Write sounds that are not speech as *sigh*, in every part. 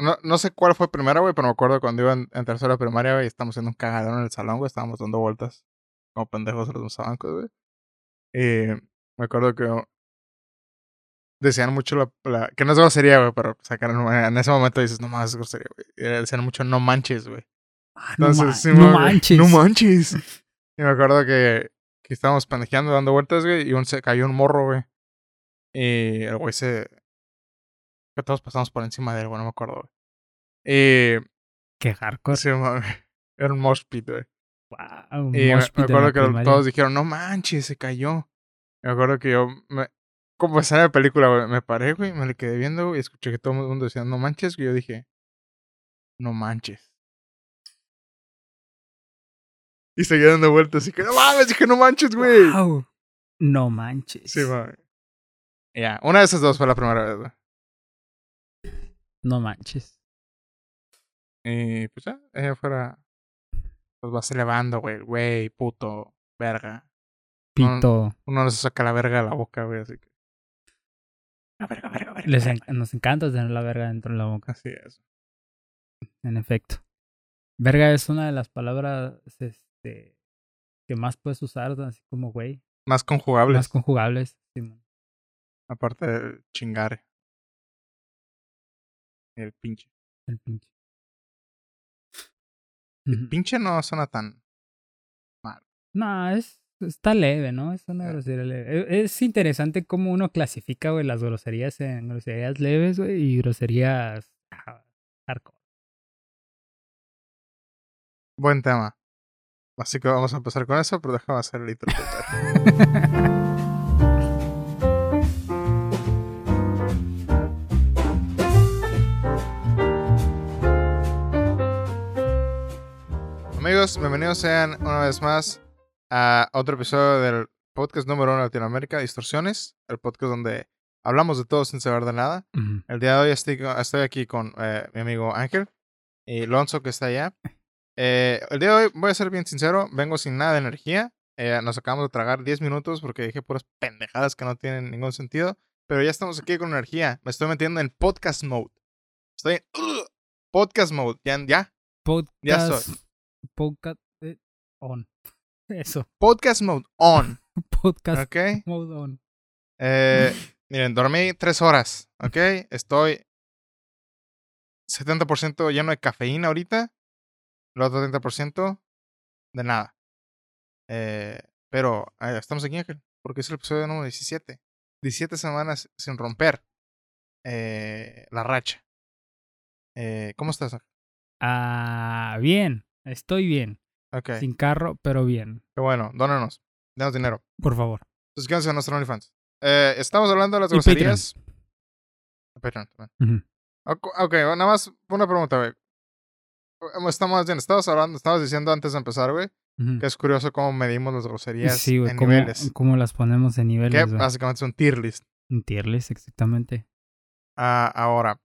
no, no sé cuál fue primero, güey, pero me acuerdo cuando iba en, en tercera primaria, güey, estábamos haciendo un cagadero en el salón, güey, estábamos dando vueltas como pendejos en los bancos, güey. Y me acuerdo que decían mucho la, la- que no es grosería, güey, pero sacaron, en ese momento dices, no más es grosería, güey. Decían mucho no manches, güey. Ah, no, Entonces, ma- sí, no güey, manches. No manches. *laughs* Y me acuerdo que, que estábamos pendejeando, dando vueltas, güey, y un, se cayó un morro, güey. Y el güey se. Que todos pasamos por encima de él, güey, no me acuerdo, güey. Y. Qué hardcore. Sí, *laughs* Era un mosh pit, güey. Wow, un Y me, la acuerdo que primaria. todos dijeron, no manches, se cayó. Me acuerdo que yo, me, como escena de película, güey, me paré, güey, me le quedé viendo, güey, y escuché que todo el mundo decía, no manches, y yo dije, no manches. Y seguía dando vueltas, y que, no mames, dije, no manches, güey. Wow. No manches. Sí, mami. Ya, una de esas dos fue la primera vez, güey. No manches. Y pues ya, ella fuera, pues vas elevando, güey, güey, puto, verga. Pito. Uno no se saca la verga de la boca, güey, así que. La verga, verga, verga. Les en- nos encanta tener la verga dentro de la boca, Así es. en efecto. Verga es una de las palabras este, que más puedes usar, así como güey. Más conjugables. Más conjugables. Simón. Aparte de chingar. El pinche. El pinche. El pinche no suena tan. No, es, está leve, ¿no? Es una Ah. grosería leve. E- Es interesante cómo uno clasifica, güey, las groserías en groserías leves, güey, y groserías ah, hardcore. Buen tema. Así que vamos a empezar con eso, pero déjame hacer el intro. *laughs* Amigos, bienvenidos sean una vez más a otro episodio del podcast número uno de Latinoamérica, Distorsiones, el podcast donde hablamos de todo sin saber de nada. El día de hoy estoy, estoy aquí con eh, mi amigo Ángel y Lonzo que está allá. Eh, el día de hoy, voy a ser bien sincero, vengo sin nada de energía. Eh, nos acabamos de tragar 10 minutos porque dije puras pendejadas que no tienen ningún sentido. Pero ya estamos aquí con energía. Me estoy metiendo en podcast mode. Estoy en podcast mode. Ya, ya. Ya Podcast. Podcast eh, on. *laughs* Eso. Podcast mode on. *laughs* Podcast ¿Ok? mode on. Eh, *laughs* miren, dormí 3 horas. ¿Ok? Estoy 70% lleno de cafeína ahorita. El otro 30% de nada. Eh, pero eh, estamos aquí, Ángel, porque es el episodio número 17. 17 semanas sin romper eh, la racha. ¿Cómo estás? Ángel? Ah, bien. Estoy bien. Ok, Sin carro, pero bien. qué bueno. Dónanos. Denos dinero. Por favor. Suscríbanse a nuestro OnlyFans. Eh, estamos hablando de las Y Patreon. groserías. Patreon también. Ujú. Ok, ok, nada más una pregunta, güey. Estamos bien, estabas hablando, estabas diciendo antes de empezar, güey, que es curioso cómo medimos las groserías Sí, güey. en ¿cómo, niveles. cómo las ponemos en Que niveles, güey? básicamente es un tier list. En tier list, exactamente. Ah, ahora,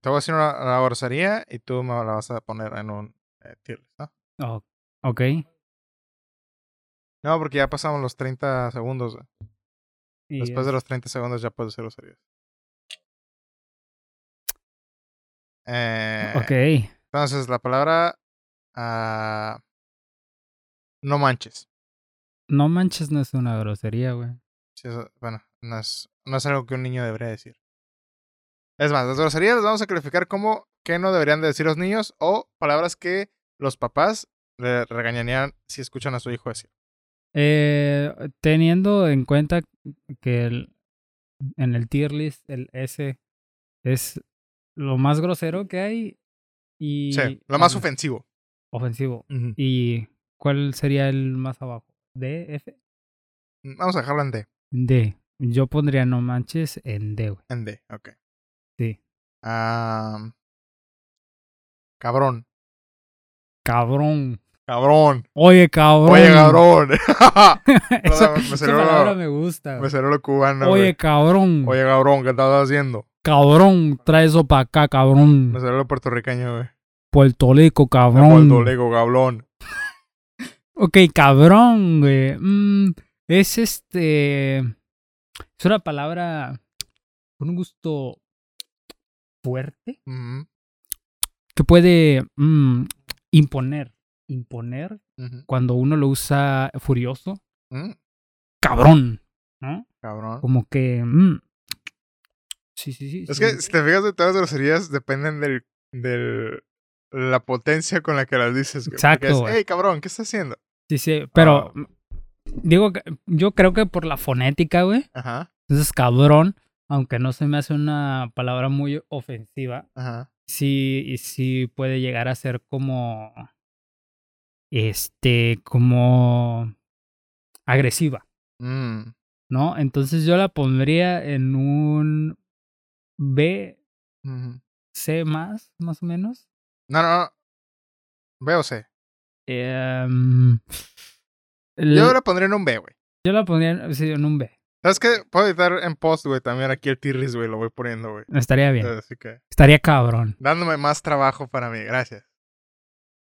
te voy a decir una, una grosería y tú me la vas a poner en un eh, tier list, ¿no? Oh, ok. No, porque ya pasamos los 30 segundos. Y Después de los 30 segundos ya puedes hacer groserías. Eh, Ok. Entonces, la palabra... ah, no manches. No manches no es una grosería, güey. Sí, eso- bueno, no es, no es algo que un niño debería decir. Es más, las groserías las vamos a calificar como que no deberían de decir los niños o palabras que los papás le regañarían si escuchan a su hijo decir. Eh, teniendo en cuenta que el, en el tier list el S es lo más grosero que hay y Sí, lo más ofensivo. ofensivo. ¿Y cuál sería el más abajo? D, F, Vamos a dejarlo en D. D. Yo pondría no manches en D, güey. En D, ok. Sí. Ah, cabrón. Cabrón. Cabrón. Oye, cabrón. Oye, cabrón. *laughs* *laughs* esa me esa palabra me gusta. Me lo cubano. Oye, cabrón. Oye, cabrón, ¿qué estás haciendo? Cabrón, trae eso para acá, cabrón. Me lo puertorriqueño, güey. Puerto Rico, cabrón. Puerto Lego, cabrón. *laughs* Ok, cabrón, güey. Mm, es este. Es una palabra con un gusto fuerte Ujú, que puede mm, imponer, imponer cuando uno lo usa furioso, Mm, cabrón, ¿no? Cabrón. Como que... mm, sí, sí, sí. Es sí. que si te fijas de todas las groserías dependen del, del la potencia con la que las dices. güey. Exacto, es, hey, cabrón, ¿qué estás haciendo? Sí, sí, pero... Mm, Digo, yo creo que por la fonética, güey. Ajá, Entonces, cabrón, aunque no se me hace una palabra muy ofensiva, ajá. Sí, y sí puede llegar a ser como... Este, como... agresiva. Mm, ¿no? Entonces yo la pondría en un B. C más, más o menos. No, no, no. B o C. Em, Yo la pondría en un B, güey. yo la pondría sí, en un B. ¿Sabes qué? Puedo editar en post, güey, también aquí el tirris, güey, lo voy poniendo, güey. Estaría bien. Así que, Estaría cabrón. dándome más trabajo para mí, gracias.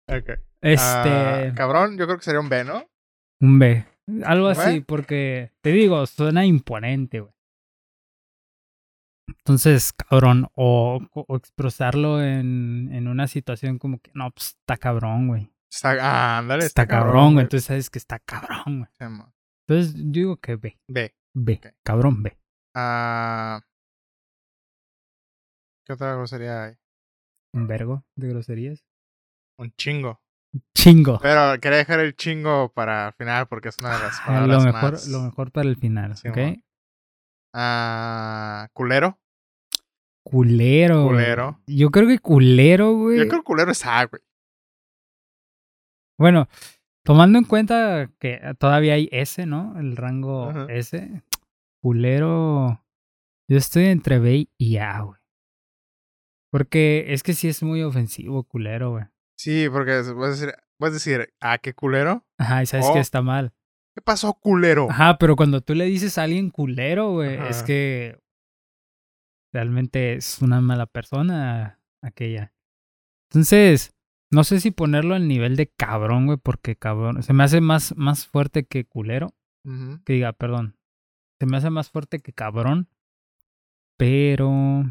Ok. Este, Ah, cabrón, yo creo que sería un B, ¿no? un B. Algo ¿Un así, porque te digo, suena imponente, güey. Entonces, cabrón, o, o expresarlo en, en una situación como que, no, pues está cabrón, güey. Está, ah, ándale, Está, cabrón, güey. Entonces sabes que está cabrón, güey. Entonces, yo digo que B. B. B. Cabrón, B. Ah, ¿Qué otra grosería hay? Un vergo de groserías. Un chingo. Chingo. Pero quería dejar el chingo para el final porque es una de las Ah, palabras lo mejor, más... lo mejor para el final, Sí, ¿ok? Ah, culero. Culero. güey. Culero. Yo creo que culero, güey. Yo creo que culero es A, güey. Bueno, tomando en cuenta que todavía hay S, ¿no? El rango Ajá. S. Culero. Yo estoy entre B y A, güey. Porque es que sí es muy ofensivo, culero, güey. Sí, porque puedes decir, puedes decir, ah, qué culero. Ajá, y sabes Oh. que está mal. ¿Qué pasó, culero? Ajá, pero cuando tú le dices a alguien culero, güey, es que realmente es una mala persona aquella. Entonces, no sé si ponerlo al nivel de cabrón, güey, porque cabrón, se me hace más, más fuerte que culero. Que diga, perdón. Se me hace más fuerte que cabrón. Pero...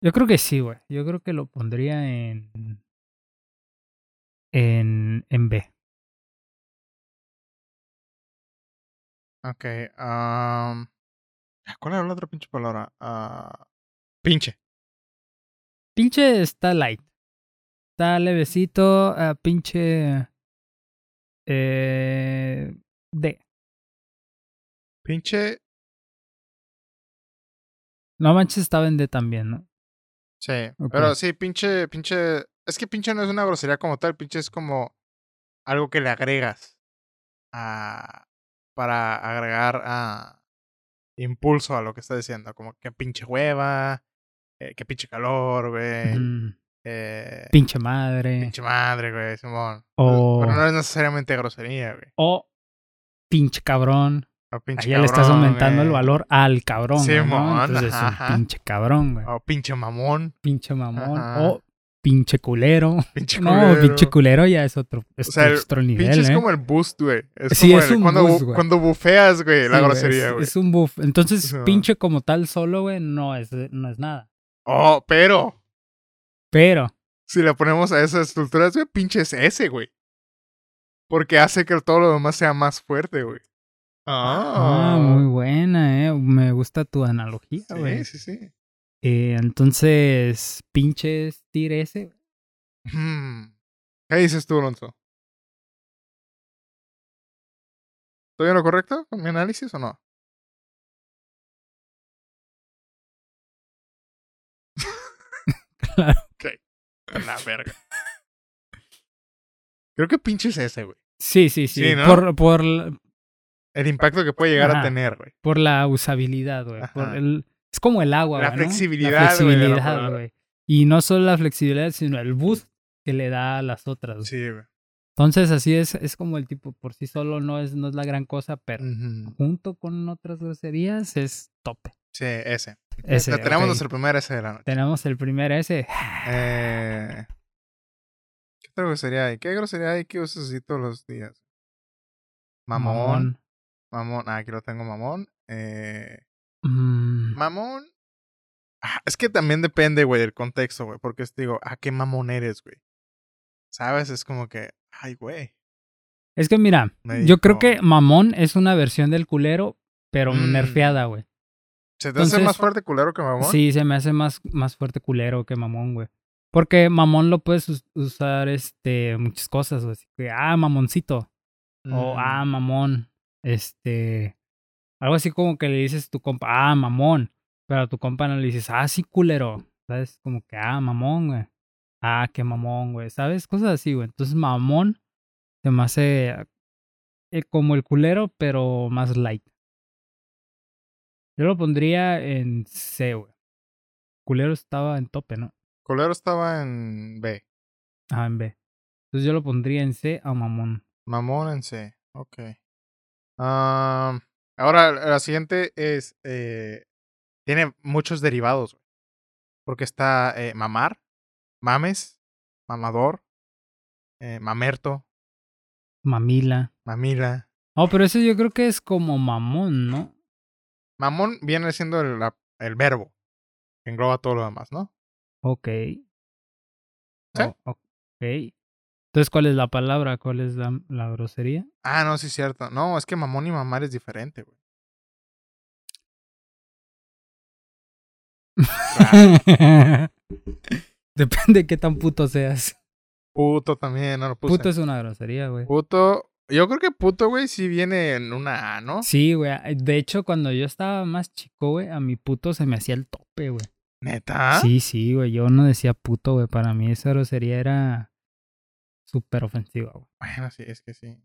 Yo creo que sí, güey. Yo creo que lo pondría en... En, en B. Ok. am, ¿Cuál era la otra pinche palabra? Ah, pinche. Pinche está light. Está levecito. ah, pinche. Eh, D. Pinche. No manches, estaba en D también, ¿no? Sí. Pero sí, pinche, pinche. Es que pinche no es una grosería como tal. Pinche es como algo que le agregas a. Para agregar a. Impulso a lo que está diciendo. Como que pinche hueva. eh, que pinche calor, güey. Ujú. Eh, Pinche madre. pinche madre, güey, Simón. O- Pero no es necesariamente grosería, güey. O pinche cabrón. O pinche Ahí ya le estás cabrón, aumentando el valor al cabrón. güey, ¿no? Simón, Entonces es un pinche cabrón, güey. O pinche mamón. Pinche mamón. Ajá. O pinche culero. Pinche No, culero. pinche culero ya es otro, es O sea, el otro nivel, Pinche es ¿eh? como el boost, güey. Es Sí, como es el- un cuando, boost, güey. cuando bufeas, güey, la Sí, grosería, es- güey. Es, un buff. Entonces, Sí, pinche como tal solo, güey, no es, no es nada. Oh, pero Pero, si le ponemos a esas estructuras, güey, pinche es ese, güey. Porque hace que todo lo demás sea más fuerte, güey. ah, Ah, muy buena, eh. Me gusta tu analogía, güey. Sí, sí, sí. Eh, entonces, pinches ese. Hmm. ¿Qué dices tú, Alonso? ¿Estoy en lo correcto con mi análisis o no? *laughs* Claro. La verga. Creo que pinche es ese, güey. Sí, sí, sí. Sí, ¿no? por, por, la- El impacto que puede llegar a tener, güey. por la usabilidad, güey. Por Ajá. el, es como el agua, La flexibilidad, la flexibilidad, güey. Y no solo la flexibilidad, sino el boost que le da a las otras. güey. Sí, güey. Entonces, así es, es como el tipo, por sí solo no es, no es la gran cosa, pero junto con otras groserías es tope. Sí, ese. Ese, tenemos ok. nuestro primer ese de la noche. Tenemos el primer. *sighs* Eh, ¿Qué otra grosería hay? ¿Qué grosería hay que usas así todos los días? Mamón. Mamón. Ah, aquí lo tengo, mamón. Eh, Mm, mamón. Ah, Es que también depende, güey, del contexto, güey. Porque es, digo, ah, qué mamón eres, güey. ¿Sabes? Es como que, ay, güey. Es que mira, Me yo creo que mamón es una versión del culero, pero Mm. nerfeada, güey. ¿Se te hace Entonces- más fuerte culero que mamón? Sí, se me hace más, más fuerte culero que mamón, güey. Porque mamón lo puedes us- usar, este, muchas cosas, güey. Ah, mamoncito. O, Mm. ah, mamón. Este. Algo así como que le dices a tu compa, ah, mamón. Pero a tu compa no le dices, ah, sí, culero. ¿Sabes? Como que, ah, mamón, güey. Ah, qué mamón, güey. ¿Sabes? Cosas así, güey. Entonces, mamón se me hace eh, como el culero, pero más light. Yo lo pondría en C, güey. Culero estaba en tope, ¿no? Culero estaba en B. Ah, en B. Entonces yo lo pondría en C a mamón. Mamón en C. Ok. Am, ahora, la siguiente es. eh, tiene muchos derivados, güey. Porque está eh, mamar, mames, mamador, eh, mamerto, Mamila. mamila. Oh, pero ese yo creo que es como mamón, ¿no? Mamón viene siendo el, verbo. Que engloba todo lo demás, ¿no? Ok. ¿Sí? Oh, ok. Entonces, ¿cuál es la palabra? ¿Cuál es la, la grosería? Ah, no, sí es cierto. No, es que mamón y mamar es diferente, güey. *laughs* *laughs* Depende de qué tan puto seas. Puto también, no lo puse. Puto es una grosería, güey. Puto. Yo creo que puto, güey, sí viene en una A, ¿no? Sí, güey. De hecho, cuando yo estaba más chico, güey, a mi puto se me hacía el tope, güey. ¿Neta? Sí, sí, güey. Yo no decía puto, güey. Para mí esa grosería era súper ofensiva, güey. Bueno, sí, es que sí.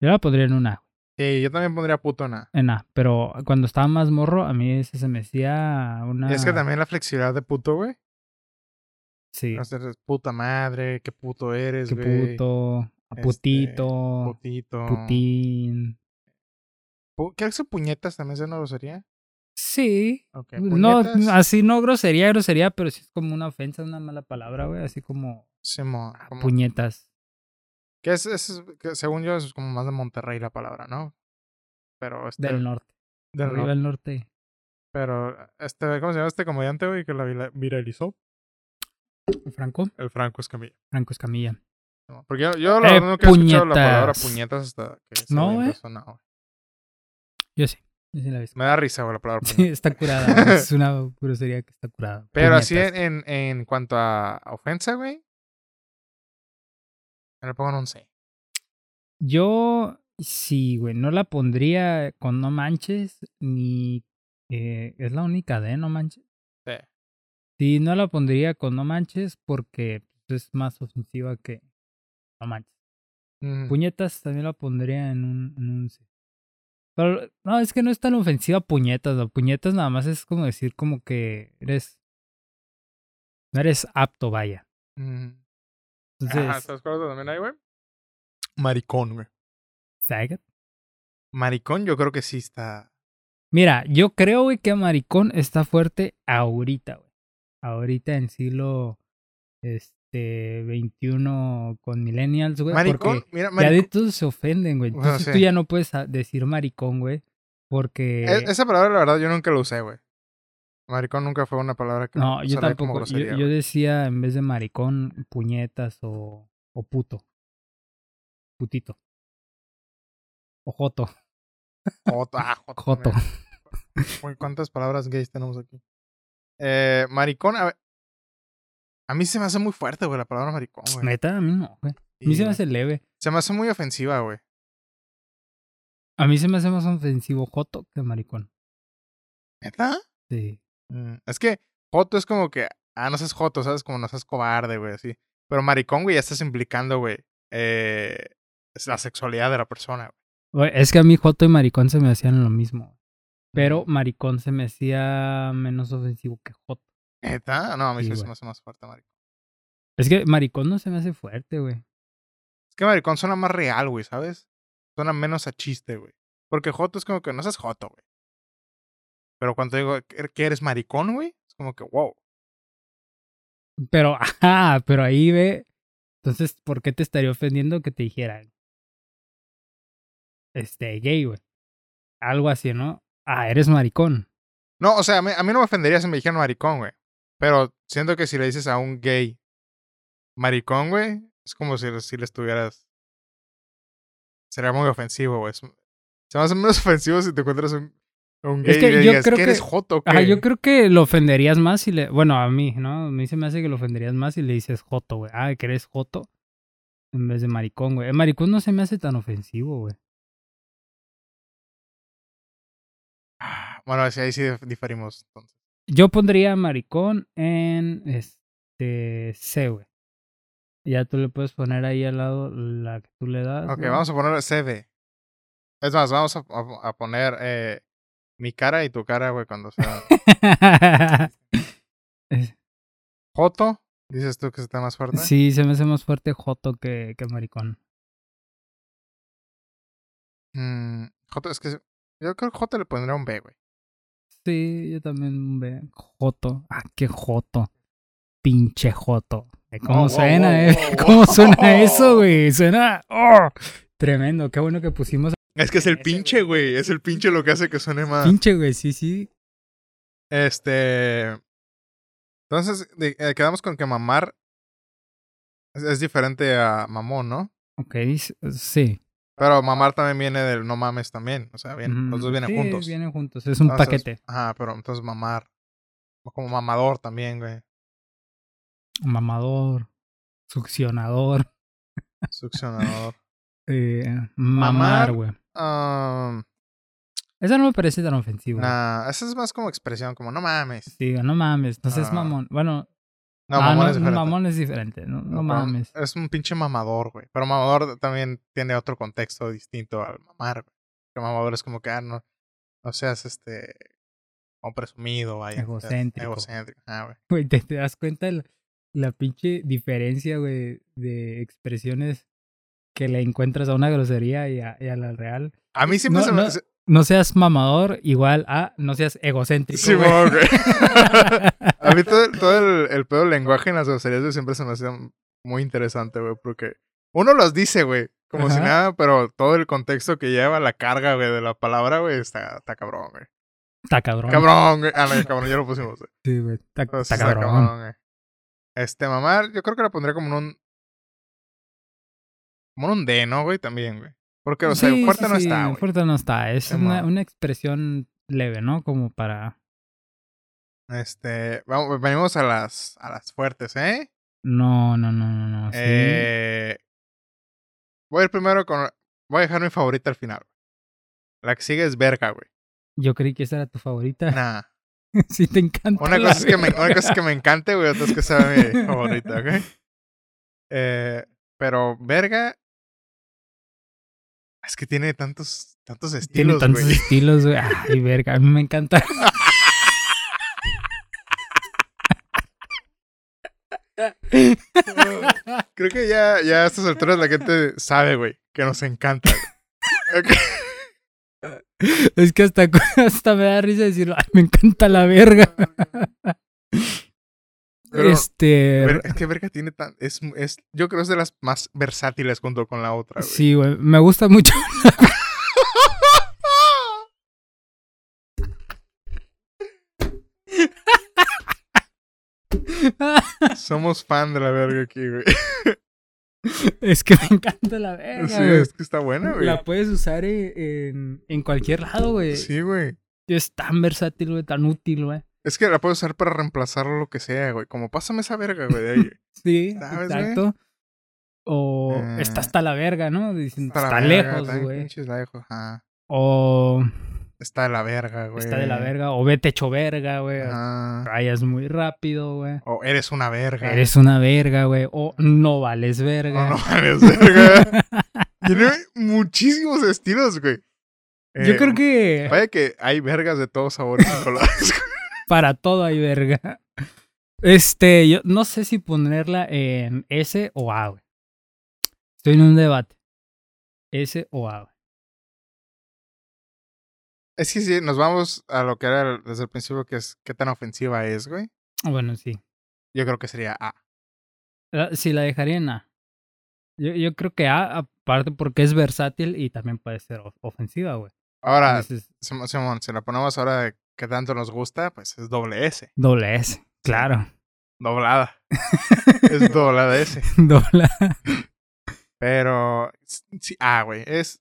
Yo la pondría en una, Sí, yo también pondría puto en A. en A. Pero cuando estaba más morro, a mí ese se me hacía una... Es que también la flexibilidad de puto, güey. Sí. Puta madre, qué puto eres, güey. puto, Este, putito, Putito. putín. Pu- ¿Qué hace puñetas también es una grosería? Sí. No, así no grosería, grosería, pero sí es como una ofensa, una mala palabra, güey. Así como como- puñetas. Que es, es- que según yo, es como más de Monterrey la palabra, ¿no? Pero este. Del norte. del norte. del norte. Pero, este, ¿cómo se llama este comediante, güey, que la vira- viralizó? Franco. El Franco Escamilla. Franco Escamilla. No, Porque yo, yo la Eh, verdad nunca he escuchado la palabra puñetas. hasta que se No, güey. Yo sí. Yo sí la. Me da risa, güey, la palabra *laughs* Sí, puñetas. está curada. *laughs* es una grosería que está curada. Pero así Puñetas. en, en, en cuanto a ofensa, güey. Me le pongo en un C. Yo sí, güey. No la pondría con no manches ni. eh, es la única de no manches. Sí. Sí, no la pondría con no manches porque pues, es más ofensiva que no manches. Puñetas también la pondría en un, en un C. Pero no, es que no es tan ofensiva puñetas. ¿no? Puñetas nada más es como decir como que eres. No eres apto, vaya. Entonces, Ajá, ¿sabes cuál también hay, güey? Maricón, güey. ¿sabes? Maricón yo creo que sí está... Mira, yo creo, güey, que maricón está fuerte ahorita, güey. Ahorita en siglo este 21 con millennials, güey. Maricón, porque mira, ya maricón... de todos se ofenden, güey. Bueno, Entonces tú ya no puedes decir maricón, güey. Porque. E- Esa palabra, la verdad, yo nunca la usé, güey. Maricón nunca fue una palabra que no, yo como tampoco. Yo, grosería, yo güey. decía en vez de maricón, puñetas o, o puto. Putito. O joto. Joto, ah, *laughs* joto ¿Cuántas palabras gays tenemos aquí? Eh, maricón, a ver. A mí se me hace muy fuerte, güey, la palabra maricón, güey. Neta, a mí no, güey. A Sí, mí se me hace leve. Se me hace muy ofensiva, güey. A mí se me hace más ofensivo joto que maricón. ¿Neta? Sí. Mm, Es que joto es como que, ah, no seas joto, ¿sabes? Como no seas cobarde, güey, así. Pero maricón, güey, ya estás implicando, güey, eh, es la sexualidad de la persona, güey. Güey, Es que a mí Joto y Maricón se me hacían lo mismo. Pero. Maricón se me hacía menos ofensivo que Joto. ¿Neta? No, a mí Sí, se me hace más fuerte maricón. Es que Maricón no se me hace fuerte, güey. Es que maricón suena más real, güey, ¿sabes? Suena menos a chiste, güey. Porque joto es como que no seas joto, güey. Pero cuando digo que que eres maricón, güey, es como que, wow. Pero, *laughs* ajá, pero ahí ve. Entonces, ¿por qué te estaría ofendiendo que te dijeran? Este, gay, güey. Algo así, ¿no? Ah, eres maricón. No, o sea, a mí, a mí no me ofendería si me dijeran maricón, güey. Pero siento que si le dices a un gay maricón, güey, es como si, si le estuvieras. Sería muy ofensivo, güey. Se me hace menos *laughs* ofensivo si te encuentras un, un gay Es que y le yo digas, creo "¿Qué que- eres joto, Ajá, qué?". yo creo que lo ofenderías más si le. Bueno, a mí, ¿no? A mí se me hace que lo ofenderías más si le dices Joto, güey. Ah, que eres Joto. En vez de maricón, güey. El maricón no se me hace tan ofensivo, güey. Bueno, así ahí sí dif- diferimos. Entonces. Yo pondría maricón en este C, güey. Ya tú le puedes poner ahí al lado la que tú le das. Ok, vamos a poner CV. Es más, vamos a, a- a poner eh, mi cara y tu cara, güey, cuando sea. *laughs* Joto, dices tú que está más fuerte. sí, se me hace más fuerte Joto que, que maricón. Mm, Joto, es que yo creo que Joto le pondría un B, güey. Sí, yo también ve Joto. Ah, qué Joto. Pinche Joto. Eh, ¿Cómo Oh, wow, suena, wow, eh? *laughs* ¿Cómo suena eso, güey? Suena. ¡oh! Tremendo. Qué bueno que pusimos. Es que es el pinche, güey. Es el pinche lo que hace que suene más. Pinche, güey. Sí, sí. Este. Entonces, eh, quedamos con que mamar es, es diferente a mamón, ¿no? Ok, sí. Pero mamar también viene del no mames también. O sea, bien, los dos vienen Sí, juntos. vienen juntos. Es un Entonces, paquete. Ajá, pero entonces mamar. Como mamador también, güey. Mamador. Succionador. Succionador. *laughs* Eh, Mamar. mamar, güey. Um, Esa no me parece tan ofensiva. nah, esa es más como expresión, como no mames. Sí, no mames. Seas Ah. mamón. Bueno, No, ah, mamón no, es diferente. mamón es diferente. No, no mames. Es un pinche mamador, güey. Pero mamador también tiene otro contexto distinto al mamar, güey. Que mamador es como que, ah, no, no seas este. como presumido, vaya. Egocéntrico. Egocéntrico, ah, güey. Güey, ¿te, te das cuenta la, la pinche diferencia, güey, de expresiones que le encuentras a una grosería y a, y a la real? A mí siempre No, se me. no, se- No seas mamador igual a no seas egocéntrico. Sí, güey. *laughs* *laughs* A mí todo, todo el, el pedo del lenguaje en las groserías güey, siempre se me hacía muy interesante, güey, porque uno los dice, güey, como si nada, pero todo el contexto que lleva la carga, güey, de la palabra, güey, está, está cabrón, güey. Está cabrón. Cabrón, güey. Ah, no, cabrón, ya lo pusimos, güey. Sí, güey. Está, Entonces, está cabrón. güey. Este, mamar, yo creo que la pondría como en un. Como en un D, ¿no, güey? También, güey. Porque, o sea, Sí, fuerte sí, no está, güey. Fuerte no está. Es Sí, una, una expresión leve, ¿no? Como para. Este, vamos, venimos a las, a las fuertes, ¿eh? No, no, no, no, no. Sí. Eh, voy a ir primero con. Voy a dejar mi favorita al final. La que sigue es verga, güey. Yo creí que esa era tu favorita. Nah. *laughs* sí, te encanta. Una cosa, es que me, una cosa es que me encante, güey. Otra es que sea mi *laughs* favorita, ¿ok? Eh, pero verga. Es que tiene tantos, tantos Tiene estilos, tantos güey. estilos, güey. Ay, verga. A mí me encanta. *laughs* *laughs* Creo que ya, ya a estas alturas la gente sabe, güey, que nos encanta. *laughs* es que hasta, *laughs* hasta me da risa decirlo. Ay, me encanta la verga. Pero, este. ver- es que verga tiene tan. Es, es, yo creo que es de las más versátiles junto con la otra, güey. Sí, güey. Me gusta mucho. Somos fan de la verga aquí, güey. *laughs* es que me encanta la verga, Sí, güey. es que está buena, güey. La puedes usar en, en, en cualquier lado, güey. Sí, güey. Es tan versátil, güey, tan útil, güey. Es que la puedes usar para reemplazar lo que sea, güey. Como pásame esa verga, güey, de ahí. *laughs* Sí, ¿Sabes, güey? exacto. O Eh, está hasta la verga, ¿no? Dicen, Está, está, la verga, lejos, güey. lejos. O Está de la verga, güey. está de la verga. O vete hecho verga, güey. Ajá. Rayas muy rápido, güey. O eres una verga. Eres una verga, güey. O no vales O verga. no eres verga. Tiene muchísimos estilos, güey. Yo Eh, creo que Vaya que hay vergas de todos sabores y *laughs* colores. para todo hay verga. Este, yo no sé si ponerla en S o A, güey. Estoy en un debate. S o A, güey. Es que sí, nos vamos a lo que era desde el principio, que es qué tan ofensiva es, güey. Bueno, sí. Yo creo que sería A. La- Sí, la dejaría en A. Yo, yo creo que A, aparte porque es versátil y también puede ser of- ofensiva, güey. Ahora, Entonces, Sim- Simón, si la ponemos ahora de que tanto nos gusta, pues es doble S. Doble S, claro. Doblada. *laughs* es doblada S. Dobla. Pero, sí, ah, güey, es...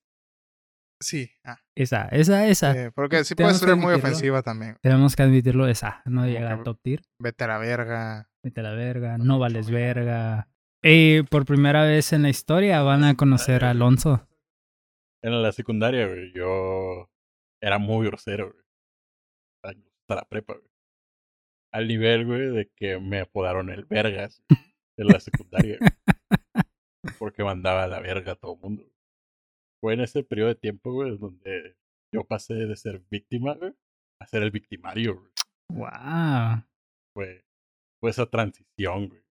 Sí, ah. Esa, esa, esa. porque sí puede ser muy ofensiva también. Tenemos que admitirlo, esa. No llega al top tier. Vete a la verga. Vete a la verga, no vales verga. Y por primera vez en la historia van a conocer a Alonso. En la secundaria, güey, yo era muy grosero, güey. Hasta la prepa, güey. Al nivel, güey, de que me apodaron el Vergas en la secundaria. güey. *laughs* Porque mandaba a la verga a todo el mundo. güey. Fue en ese periodo de tiempo, güey, donde yo pasé de ser víctima, güey, a ser el victimario, güey. Wow. Fue, fue esa transición, güey.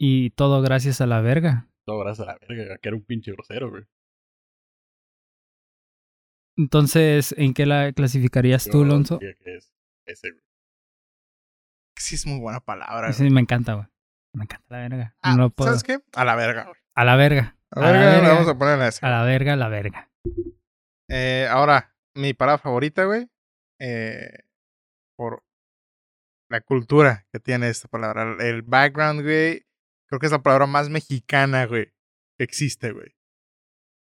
Y todo gracias a la verga. Todo gracias a la verga, que era un pinche grosero, güey. Entonces, ¿en qué la clasificarías tú, Alonso? que es ese, güey. Sí es muy buena palabra. güey. Sí, me encanta, güey. Me encanta la verga. Ah, no lo puedo. ¿Sabes qué? A la verga, güey. A la verga. A la verga, vamos a poner ese. A la verga, la verga. Eh, ahora, mi palabra favorita, güey. Eh, por la cultura que tiene esta palabra. El background, güey. Creo que es la palabra más mexicana, güey. Que existe, güey.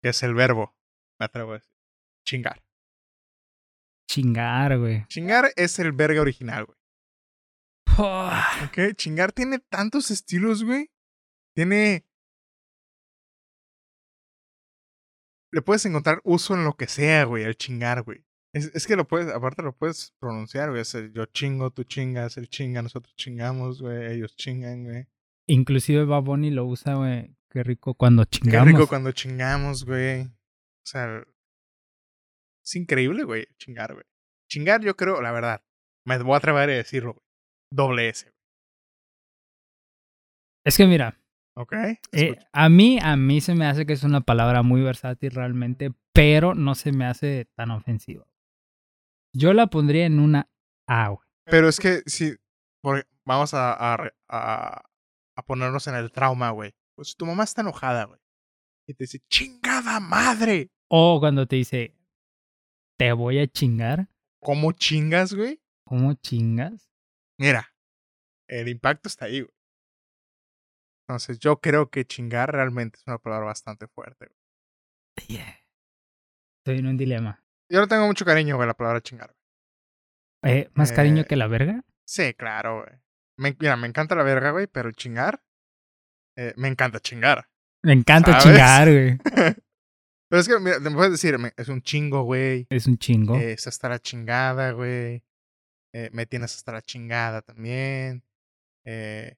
Que es el verbo. Me atrevo a decir. Chingar. Chingar, güey. Chingar es el verga original, güey. ¿Ok? Chingar tiene tantos estilos, güey. Tiene. Le puedes encontrar uso en lo que sea, güey, el chingar, güey. Es, es que lo puedes, aparte lo puedes pronunciar, güey. Es el yo chingo, tú chingas, él chinga, nosotros chingamos, güey. Ellos chingan, güey. Inclusive Baboni lo usa, güey. Qué rico cuando Qué chingamos. rico cuando chingamos, güey. O sea, es increíble, güey, chingar, güey. Chingar, yo creo, la verdad, me voy a atrever a decirlo, güey. Doble S, Es que mira, ¿ok? eh, a mí, a mí se me hace que es una palabra muy versátil realmente, pero no se me hace tan ofensiva. Yo la pondría en una A, güey. Pero es que si por- vamos a, a, a ponernos en el trauma, güey. Pues tu mamá está enojada, güey. Y te dice, chingada madre. O cuando te dice, te voy a chingar. ¿Cómo chingas, güey? ¿Cómo chingas? Mira, el impacto está ahí, güey. Entonces yo creo que chingar realmente es una palabra bastante fuerte. Güey. Estoy en un dilema. Yo le tengo mucho cariño, güey, a la palabra chingar. güey. Eh, ¿Más cariño Eh, que la verga? Sí, claro, güey. Me- mira, me encanta la verga, güey, pero chingar, eh, me encanta chingar. Me encanta ¿sabes? chingar, güey. *laughs* Pero es que, mira, me puedes decir, es un chingo, güey. Es un chingo. Es hasta la chingada, güey. Me tienes hasta la chingada también. Eh,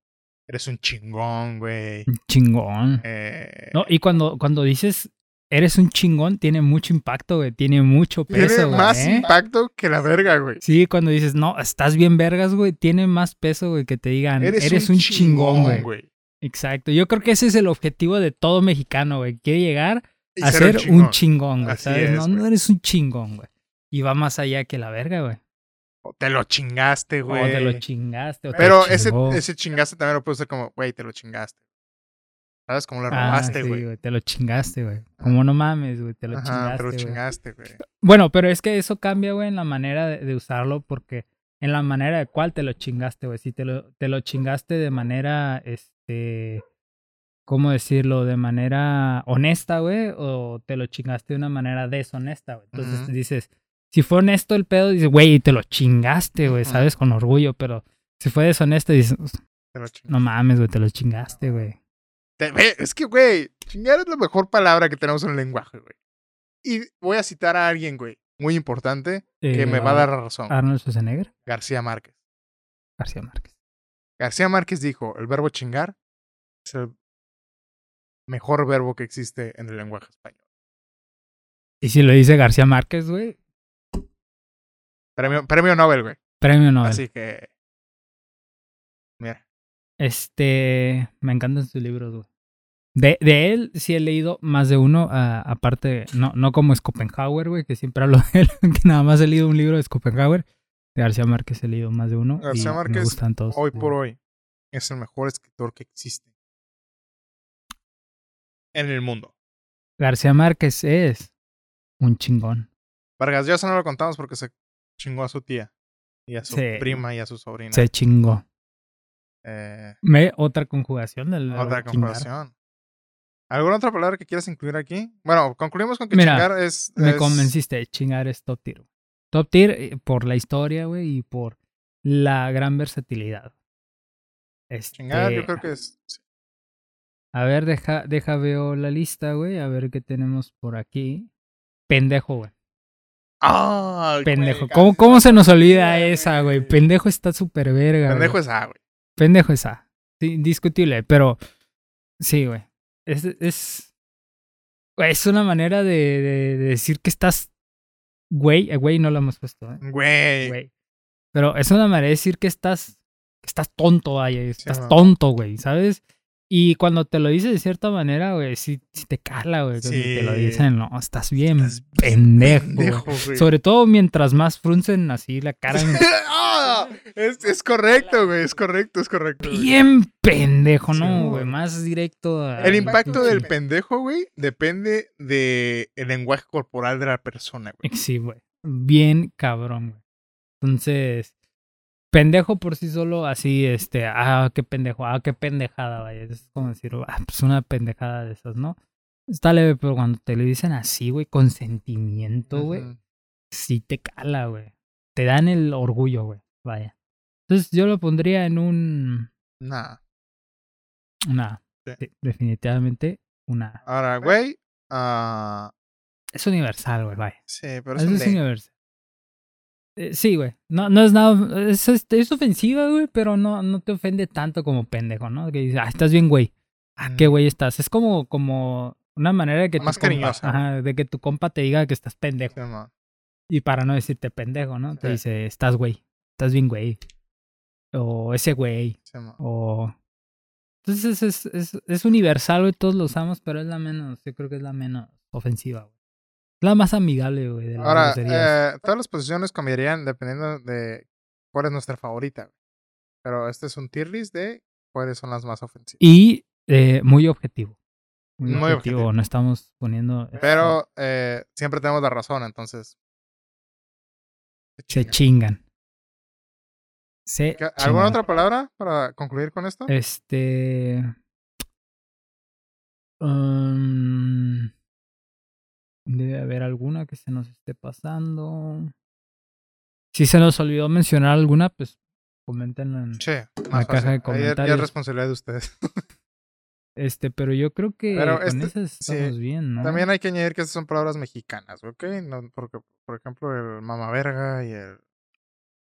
eres un chingón, güey. Un chingón. Eh, No, y cuando, cuando dices eres un chingón, tiene mucho impacto, güey. Tiene mucho tiene peso, güey. más ¿eh? impacto que la verga, güey. Sí, cuando dices, no, estás bien vergas, güey, tiene más peso, güey, que te digan, eres, un, chingón, güey. Exacto. Yo creo que ese es el objetivo de todo mexicano, güey. Quiere llegar a ser ser un chingón, güey, Así ¿sabes? es, no, no güey. eres un chingón, güey. Y va más allá que la verga, güey. O Te lo chingaste, O güey. te lo chingaste, o te Pero ese, ese chingaste también lo puedo usar como, güey, te lo chingaste. ¿Sabes? Como lo Ah, robaste, sí, güey. Te lo chingaste, güey. Como no mames, güey, te lo Ajá, chingaste, te lo chingaste, güey. Bueno, pero es que eso cambia, güey, en la manera de, de usarlo, porque en la manera de cuál te lo chingaste, güey. Si te lo, te lo chingaste de manera, este, ¿cómo decirlo? De manera honesta, güey, o te lo chingaste de una manera deshonesta, güey. Entonces dices, si fue honesto el pedo, dices, güey, te lo chingaste, güey. ¿sabes? Con orgullo, pero si fue deshonesto, dices, chingaste. no mames, güey, te lo chingaste, güey. Es que, güey, chingar es la mejor palabra que tenemos en el lenguaje, güey. Y voy a citar a alguien, güey, muy importante, que Eh, me va a dar la razón. Arnold Schwarzenegger, García Márquez. García Márquez. García Márquez dijo, el verbo chingar es el mejor verbo que existe en el lenguaje español. Y si lo dice García Márquez, güey, Premio, premio Nobel, güey. premio Nobel. Así que... Mira. Este, me encantan sus libros, güey. De, de él sí he leído más de uno, ah, aparte, no, no como Schopenhauer, güey, que siempre hablo de él, *laughs* que nada más he leído un libro de Schopenhauer. De García Márquez he leído más de uno. García y me Márquez, gustan todos. Hoy por hoy es el mejor escritor que existe. En el mundo. García Márquez es un chingón. Vargas Llosa no lo contamos porque se chingó a su tía. Y a su Sí. prima y a su sobrina. Se chingó. Eh, Me, otra conjugación del otra chingar. conjugación. ¿Alguna otra palabra que quieras incluir aquí? Bueno, concluimos con que Mira, chingar es. Me convenciste, chingar es top tier. Top tier eh, por la historia, güey, y por la gran versatilidad. Este, Chingar, yo creo que es. sí. A ver, deja, deja veo la lista, güey, a ver qué tenemos por aquí. Pendejo, güey. ¡Ah! Pendejo. ¿Cómo, cómo se nos olvida esa, güey? Pendejo está súper verga. Pendejo güey. es A, güey. Pendejo es A. Sí, indiscutible, pero sí, güey. Es, es, güey, es una manera de, de- de decir que estás, güey, eh, güey no lo hemos puesto, ¿eh? Güey. Güey. Pero es una manera de decir que estás, que estás tonto, vaya, estás tonto, güey, ¿sabes? Y cuando te lo dice de cierta manera, güey, sí, sí te cala, güey. Cuando te lo Sí. dicen, no, estás bien Estás pendejo, güey. Pendejo, güey. Sobre todo mientras más fruncen así la cara. *laughs* ¡Ah! es, es correcto, güey. Es correcto, es correcto. güey. bien pendejo, Sí, ¿no, güey. güey? Más directo. a- El impacto del pendejo, güey, depende del lenguaje corporal de la persona, güey. Sí, güey. Bien cabrón, güey. Entonces, pendejo por sí solo, así, este, ah, qué pendejo, ah, qué pendejada, vaya. Es como decir, ah, pues una pendejada de esas, ¿no? Está leve, pero cuando te lo dicen así, güey, con sentimiento, güey, sí te cala, güey. Te dan el orgullo, güey. Vaya. Entonces, yo lo pondría en un. Nah. Una. Sí. Sí, definitivamente una. Ahora, güey. ah, Es universal, güey, vaya. sí, pero es Eso un es de- universal. Eh, sí, güey. No, no es nada. Es, es, es ofensiva, güey, pero no, no te ofende tanto como pendejo, ¿no? Que dices, ah, estás bien, güey. Ah, qué Mm. güey estás. Es como, como una manera de que tu Más compa- cariñosa, ajá, de que tu compa te diga que estás pendejo. Sí. Y para no decirte pendejo, ¿no? Te dice, estás güey. Estás bien, güey. O ese güey. Sí. O. Entonces es, es, es universal, güey. Todos lo usamos, pero es la menos. Yo creo que es la menos ofensiva, güey. La más amigable, güey. De Ahora, eh, todas las posiciones cambiarían dependiendo de cuál es nuestra favorita. güey. Pero este es un tier list de cuáles son las más ofensivas. Y eh, muy objetivo. Muy, Muy objetivo. objetivo. No estamos poniendo. Pero eh, siempre tenemos la razón, entonces. Se chinga. chingan. Se ¿Qué- ¿Alguna chingan. otra palabra para concluir con esto? Este. um, debe haber alguna que se nos esté pasando. Si se nos olvidó mencionar alguna, pues coméntenla en Sí, la caja de ya- Ya es comentarios. responsabilidad de ustedes. Este, pero yo creo que Pero con este- esas sí, estamos bien, ¿no? También hay que añadir que estas son palabras mexicanas, ¿ok? No, porque, por ejemplo, el mama verga y el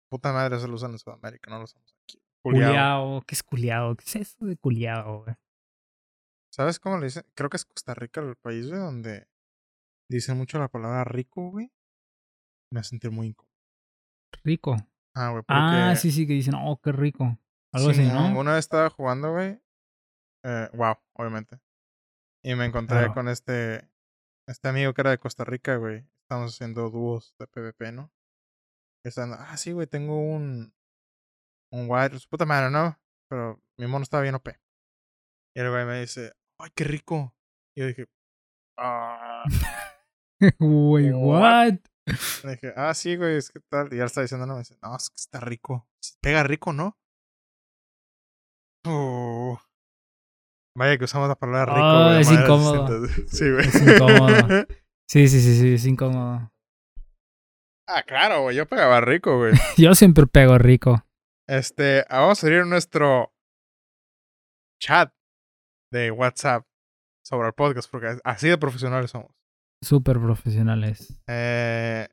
puta madre se lo usan en Sudamérica, no lo usamos aquí. Culiao. Culiao, ¿qué es culiao? ¿Qué es eso de culiao, güey? ¿Sabes cómo le dicen? Creo que es Costa Rica el país, güey, donde dicen mucho la palabra rico, güey. Me hace sentir muy incómodo. Rico. Ah, güey, Ah, porque- sí, sí, que dicen, oh, qué rico. Algo así, ¿no? Una vez estaba jugando, güey. Eh, wow, obviamente. Y me encontré Claro. con este este amigo que era de Costa Rica, güey. Estamos haciendo dúos de PvP, ¿no? Y están, ah, sí, güey, tengo un un white, su puta madre, ¿no? Pero mi mono estaba bien OP. Y el güey me dice, ay, qué rico. Y yo dije, ah. *laughs* *laughs* Güey, What? Le dije, ah, sí, güey, es que tal. Y ya está diciendo, no, me dice, no, es que está rico. Pega rico, ¿no? Uh. Vaya que usamos la palabra rico, Oh, güey. es incómodo. *laughs* Sí, güey. Es incómodo. *laughs* Sí, sí, sí, sí, es incómodo. ah, claro, güey, yo pegaba rico, güey. Yo siempre pego rico. Este, ah, vamos a abrir nuestro chat de WhatsApp sobre el podcast, porque así de profesionales somos. Súper profesionales. Eh,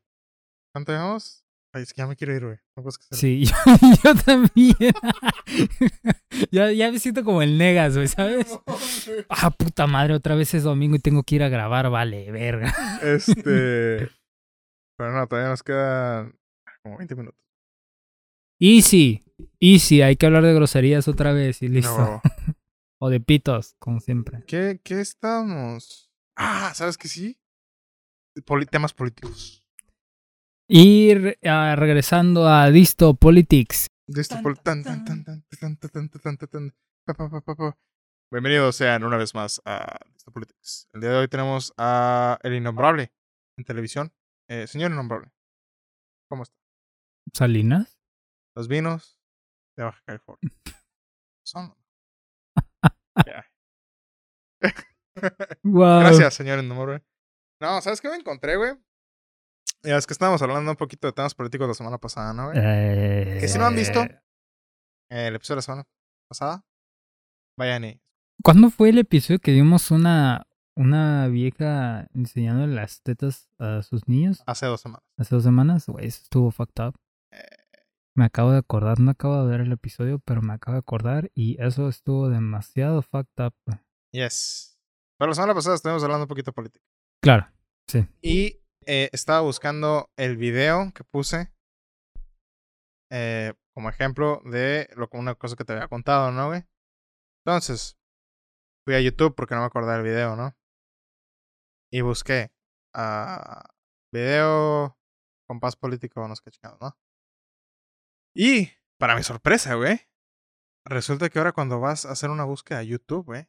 ¿Cuánto llevamos? Ay, es que ya me quiero ir, güey. No. Sí, *laughs* yo, yo también. *laughs* ya, ya me siento como el negas, güey, ¿sabes? *laughs* Ah, puta madre, otra vez es domingo y tengo que ir a grabar, vale, verga. Este. Pero no, todavía nos quedan como 20 minutos. Easy, easy, hay que hablar de groserías otra vez y listo. No. O de pitos, como siempre. ¿Qué, ¿Qué estamos? Ah, ¿sabes que sí? temas políticos. Y re, uh, regresando a Disto Politics. Bienvenidos sean una vez más a Disto Politics. El día de hoy tenemos a El Innombrable en televisión. Eh, señor Innombrable, ¿cómo está? Salinas. Los vinos de Baja California. *laughs* Son. *laughs* *laughs* Gracias, señor Innombrable. No, ¿sabes qué me encontré, güey? Ya es que estábamos hablando un poquito de temas políticos la semana pasada, ¿no, güey? Eh, ¿Que si no han visto? El episodio de la semana pasada. Vayan y. ¿Cuándo fue el episodio que vimos una, una vieja enseñando las tetas a sus niños? Hace dos semanas. Hace dos semanas, güey, eso estuvo fucked up. Me acabo de acordar, no acabo de ver el episodio, pero me acabo de acordar y eso estuvo demasiado fucked up. Yes. Pero la semana pasada estuvimos hablando un poquito de política. Claro, sí. Y eh, estaba buscando el video que puse eh, como ejemplo de lo, una cosa que te había contado, ¿no, güey? Entonces, fui a YouTube porque no me acordaba del video, ¿no? Y busqué ah, video compás político, no sé qué chingados, ¿no? Y, para mi sorpresa, güey, resulta que ahora cuando vas a hacer una búsqueda a YouTube, güey,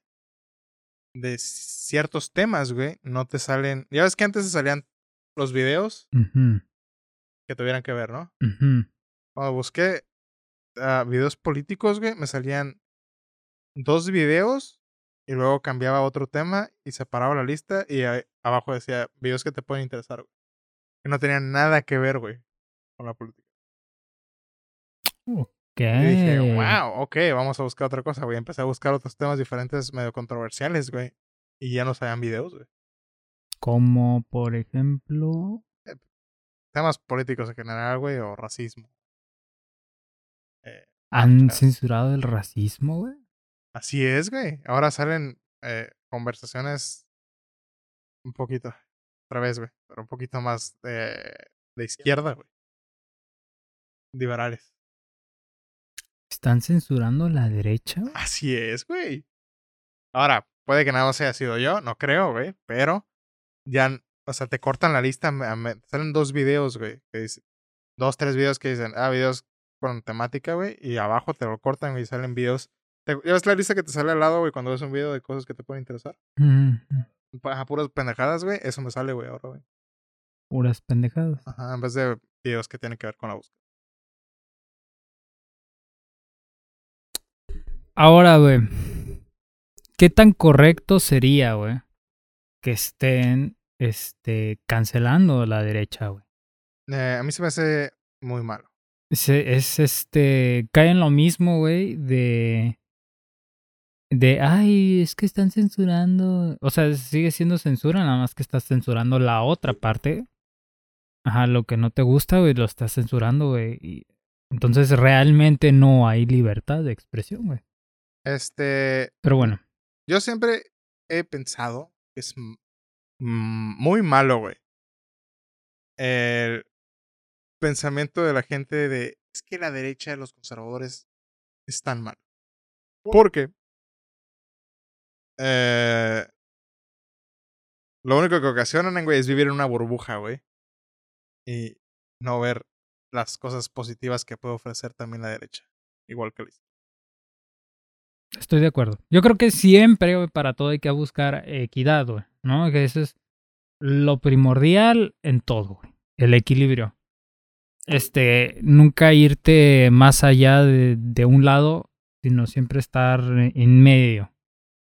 de ciertos temas, güey, no te salen. Ya ves que antes te salían los videos que tuvieran que ver, ¿no? Cuando busqué ah, videos políticos, güey, me salían dos videos y luego cambiaba a otro tema y separaba la lista y ahí abajo decía videos que te pueden interesar, güey. Que no tenían nada que ver, güey, con la política. Ok. Y dije, wow, ok, vamos a buscar otra cosa, güey. Empecé a buscar otros temas diferentes medio controversiales, güey. Y ya no salían videos, güey. Como por ejemplo. Temas políticos en general, güey, o racismo. Eh, ¿Han Claro. censurado el racismo, güey? así es, güey. Ahora salen eh, conversaciones un poquito, otra vez, güey, pero un poquito más de, de izquierda, güey. Liberales. ¿Están censurando la derecha? Así es, güey. Ahora, puede que nada más haya sido yo, no creo, güey, pero ya, o sea, te cortan la lista, me- me- salen dos videos, güey, que dicen, dos, tres videos que dicen, ah, videos con temática, güey, y abajo te lo cortan y salen videos. ¿Te, ¿Ya ves la lista que te sale al lado, güey, cuando ves un video de cosas que te pueden interesar? Pa- Ajá, puras pendejadas, güey, eso me sale, güey, ahora, güey. Puras pendejadas. Ajá, en vez de videos que tienen que ver con la búsqueda. Ahora, güey. ¿Qué tan correcto sería, güey? Que estén este, cancelando la derecha, güey. Eh, a mí se me hace muy malo. Es, es este. Cae en lo mismo, güey, de. De, ay, es que están censurando. O sea, sigue siendo censura, nada más que estás censurando la otra parte. Ajá, lo que no te gusta, güey, lo estás censurando, güey. Y entonces realmente no hay libertad de expresión, güey. Este, Pero bueno. Yo siempre he pensado que es muy malo, güey. El pensamiento de la gente de es que la derecha de los conservadores es tan malo. Porque eh, lo único que ocasionan, güey, es vivir en una burbuja, güey. Y no ver las cosas positivas que puede ofrecer también la derecha. Igual que la. Estoy de acuerdo. Yo creo que siempre, para todo hay que buscar equidad, güey, ¿no? Que eso es lo primordial en todo, güey. El equilibrio. Este, nunca irte más allá de, de un lado, sino siempre estar en medio,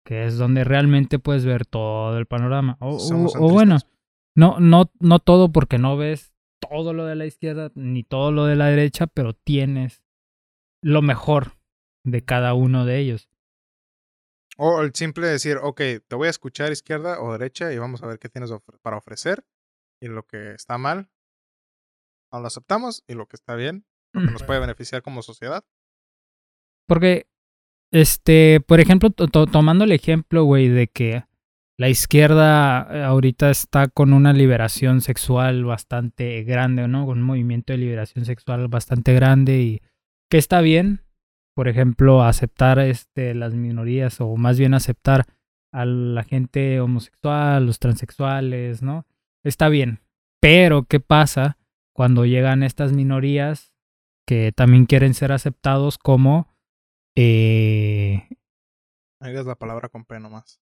que es donde realmente puedes ver todo el panorama. O, o- bueno, no, no, no todo porque no ves todo lo de la izquierda ni todo lo de la derecha, pero tienes lo mejor de cada uno de ellos. O el simple decir, ok, te voy a escuchar izquierda o derecha y vamos a ver qué tienes para ofrecer. Y lo que está mal, no lo aceptamos. Y lo que está bien, lo que nos puede beneficiar como sociedad. Porque, este, por ejemplo, to- to- tomando el ejemplo, güey, de que la izquierda eh, ahorita está con una liberación sexual bastante grande, ¿no? Con un movimiento de liberación sexual bastante grande y que está bien, por ejemplo, aceptar este, las minorías o más bien aceptar a la gente homosexual, los transexuales, ¿no? Está bien. Pero, ¿qué pasa cuando llegan estas minorías que también quieren ser aceptados como eh, Ahí es la palabra con P nomás.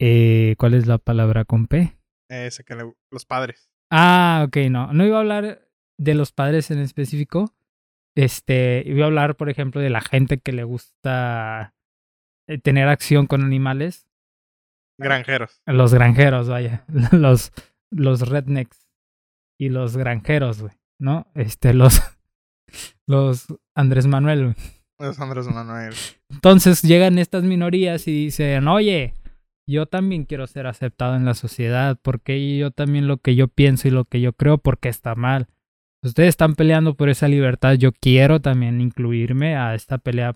eh, ¿cuál es la palabra con P? Ese que le- los padres. Ah, ok, no. No iba a hablar de los padres en específico. Este, y voy a hablar, por ejemplo, de la gente que le gusta eh, tener acción con animales. Granjeros. Los granjeros, vaya. *laughs* Los, los rednecks y los granjeros, güey. ¿No? Este, los, *laughs* los Andrés Manuel, güey. Los Andrés Manuel. Entonces llegan estas minorías y dicen, oye, yo también quiero ser aceptado en la sociedad, porque yo también lo que yo pienso y lo que yo creo, porque está mal. Ustedes están peleando por esa libertad, yo quiero también incluirme a esta pelea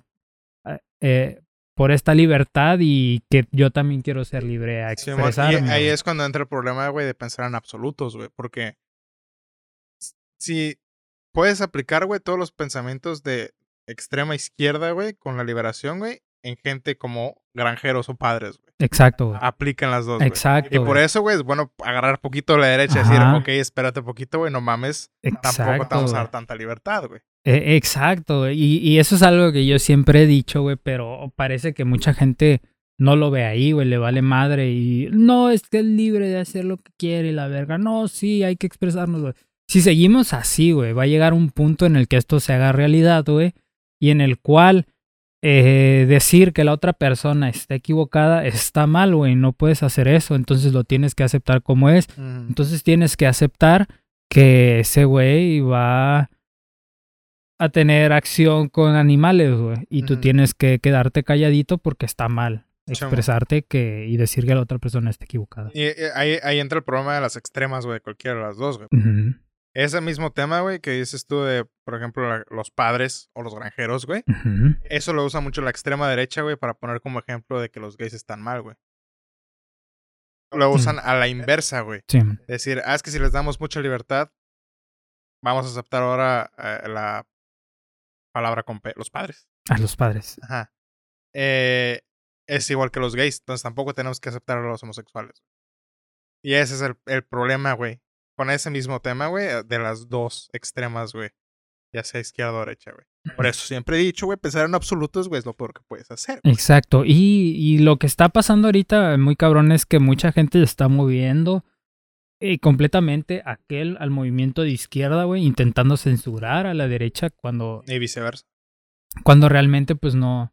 eh, por esta libertad y que yo también quiero ser libre a Sí, expresarme. y ahí es cuando entra el problema, güey, de pensar en absolutos, güey. Porque si puedes aplicar, güey, todos los pensamientos de extrema izquierda, güey, con la liberación, güey, en gente como granjeros o padres, güey. Exacto, güey. Aplican las dos, güey. Exacto. Y por eso, güey, es bueno agarrar poquito a la derecha y decir, ok, espérate poquito, güey, no mames, tampoco te Exacto, vamos a dar tanta libertad, güey. Eh, exacto, güey. y, y eso es algo que yo siempre he dicho, güey, pero parece que mucha gente no lo ve ahí, güey, le vale madre y no, es que es libre de hacer lo que quiere y la verga. No, sí, hay que expresarnos, güey. Si seguimos así, güey, va a llegar un punto en el que esto se haga realidad, güey, y en el cual eh, decir que la otra persona está equivocada está mal, güey, no puedes hacer eso, entonces lo tienes que aceptar como es. Entonces tienes que aceptar que ese güey va a tener acción con animales, güey. Y tú tienes que quedarte calladito porque está mal expresarte que, y decir que la otra persona está equivocada. Y eh, ahí, ahí entra el problema de las extremas, güey, cualquiera de las dos, güey. Ese mismo tema, güey, que dices tú de, por ejemplo, la- los padres o los granjeros, güey. Eso lo usa mucho la extrema derecha, güey, para poner como ejemplo de que los gays están mal, güey. Lo usan a la inversa, güey. Sí. Decir, ah, es que si les damos mucha libertad, vamos a aceptar ahora eh, la palabra con P, los padres. A los padres. Ajá. Eh, es igual que los gays, entonces tampoco tenemos que aceptar a los homosexuales. Y ese es el, el problema, güey. Con ese mismo tema, güey, de las dos extremas, güey. Ya sea izquierda o derecha, güey. Por eso siempre he dicho, güey, pensar en absolutos, güey, es lo peor que puedes hacer. Exacto. Y, y lo que está pasando ahorita, muy cabrón, es que mucha gente se está moviendo eh, completamente aquel al movimiento de izquierda, güey, intentando censurar a la derecha cuando Y viceversa. cuando realmente pues no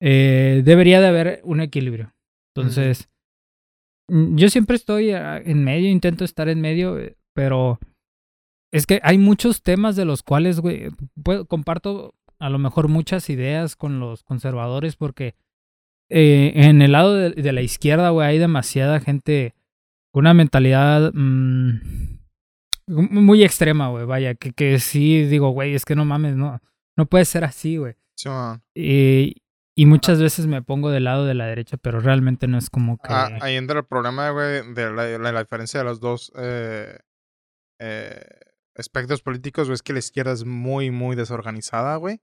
eh, debería de haber un equilibrio entonces yo siempre estoy ah, en medio intento estar en medio eh, pero es que hay muchos temas de los cuales güey puedo- comparto a lo mejor muchas ideas con los conservadores porque eh, en el lado de, de la izquierda güey hay demasiada gente con una mentalidad mm, muy extrema güey vaya que, que sí digo güey es que no mames no no puede ser así, güey. Simón. Y, y muchas veces me pongo del lado de la derecha, pero realmente no es como que... Ah, ahí entra el problema, güey, de la, la- la diferencia de los dos eh, eh, aspectos políticos, güey, es que la izquierda es muy, muy desorganizada, güey.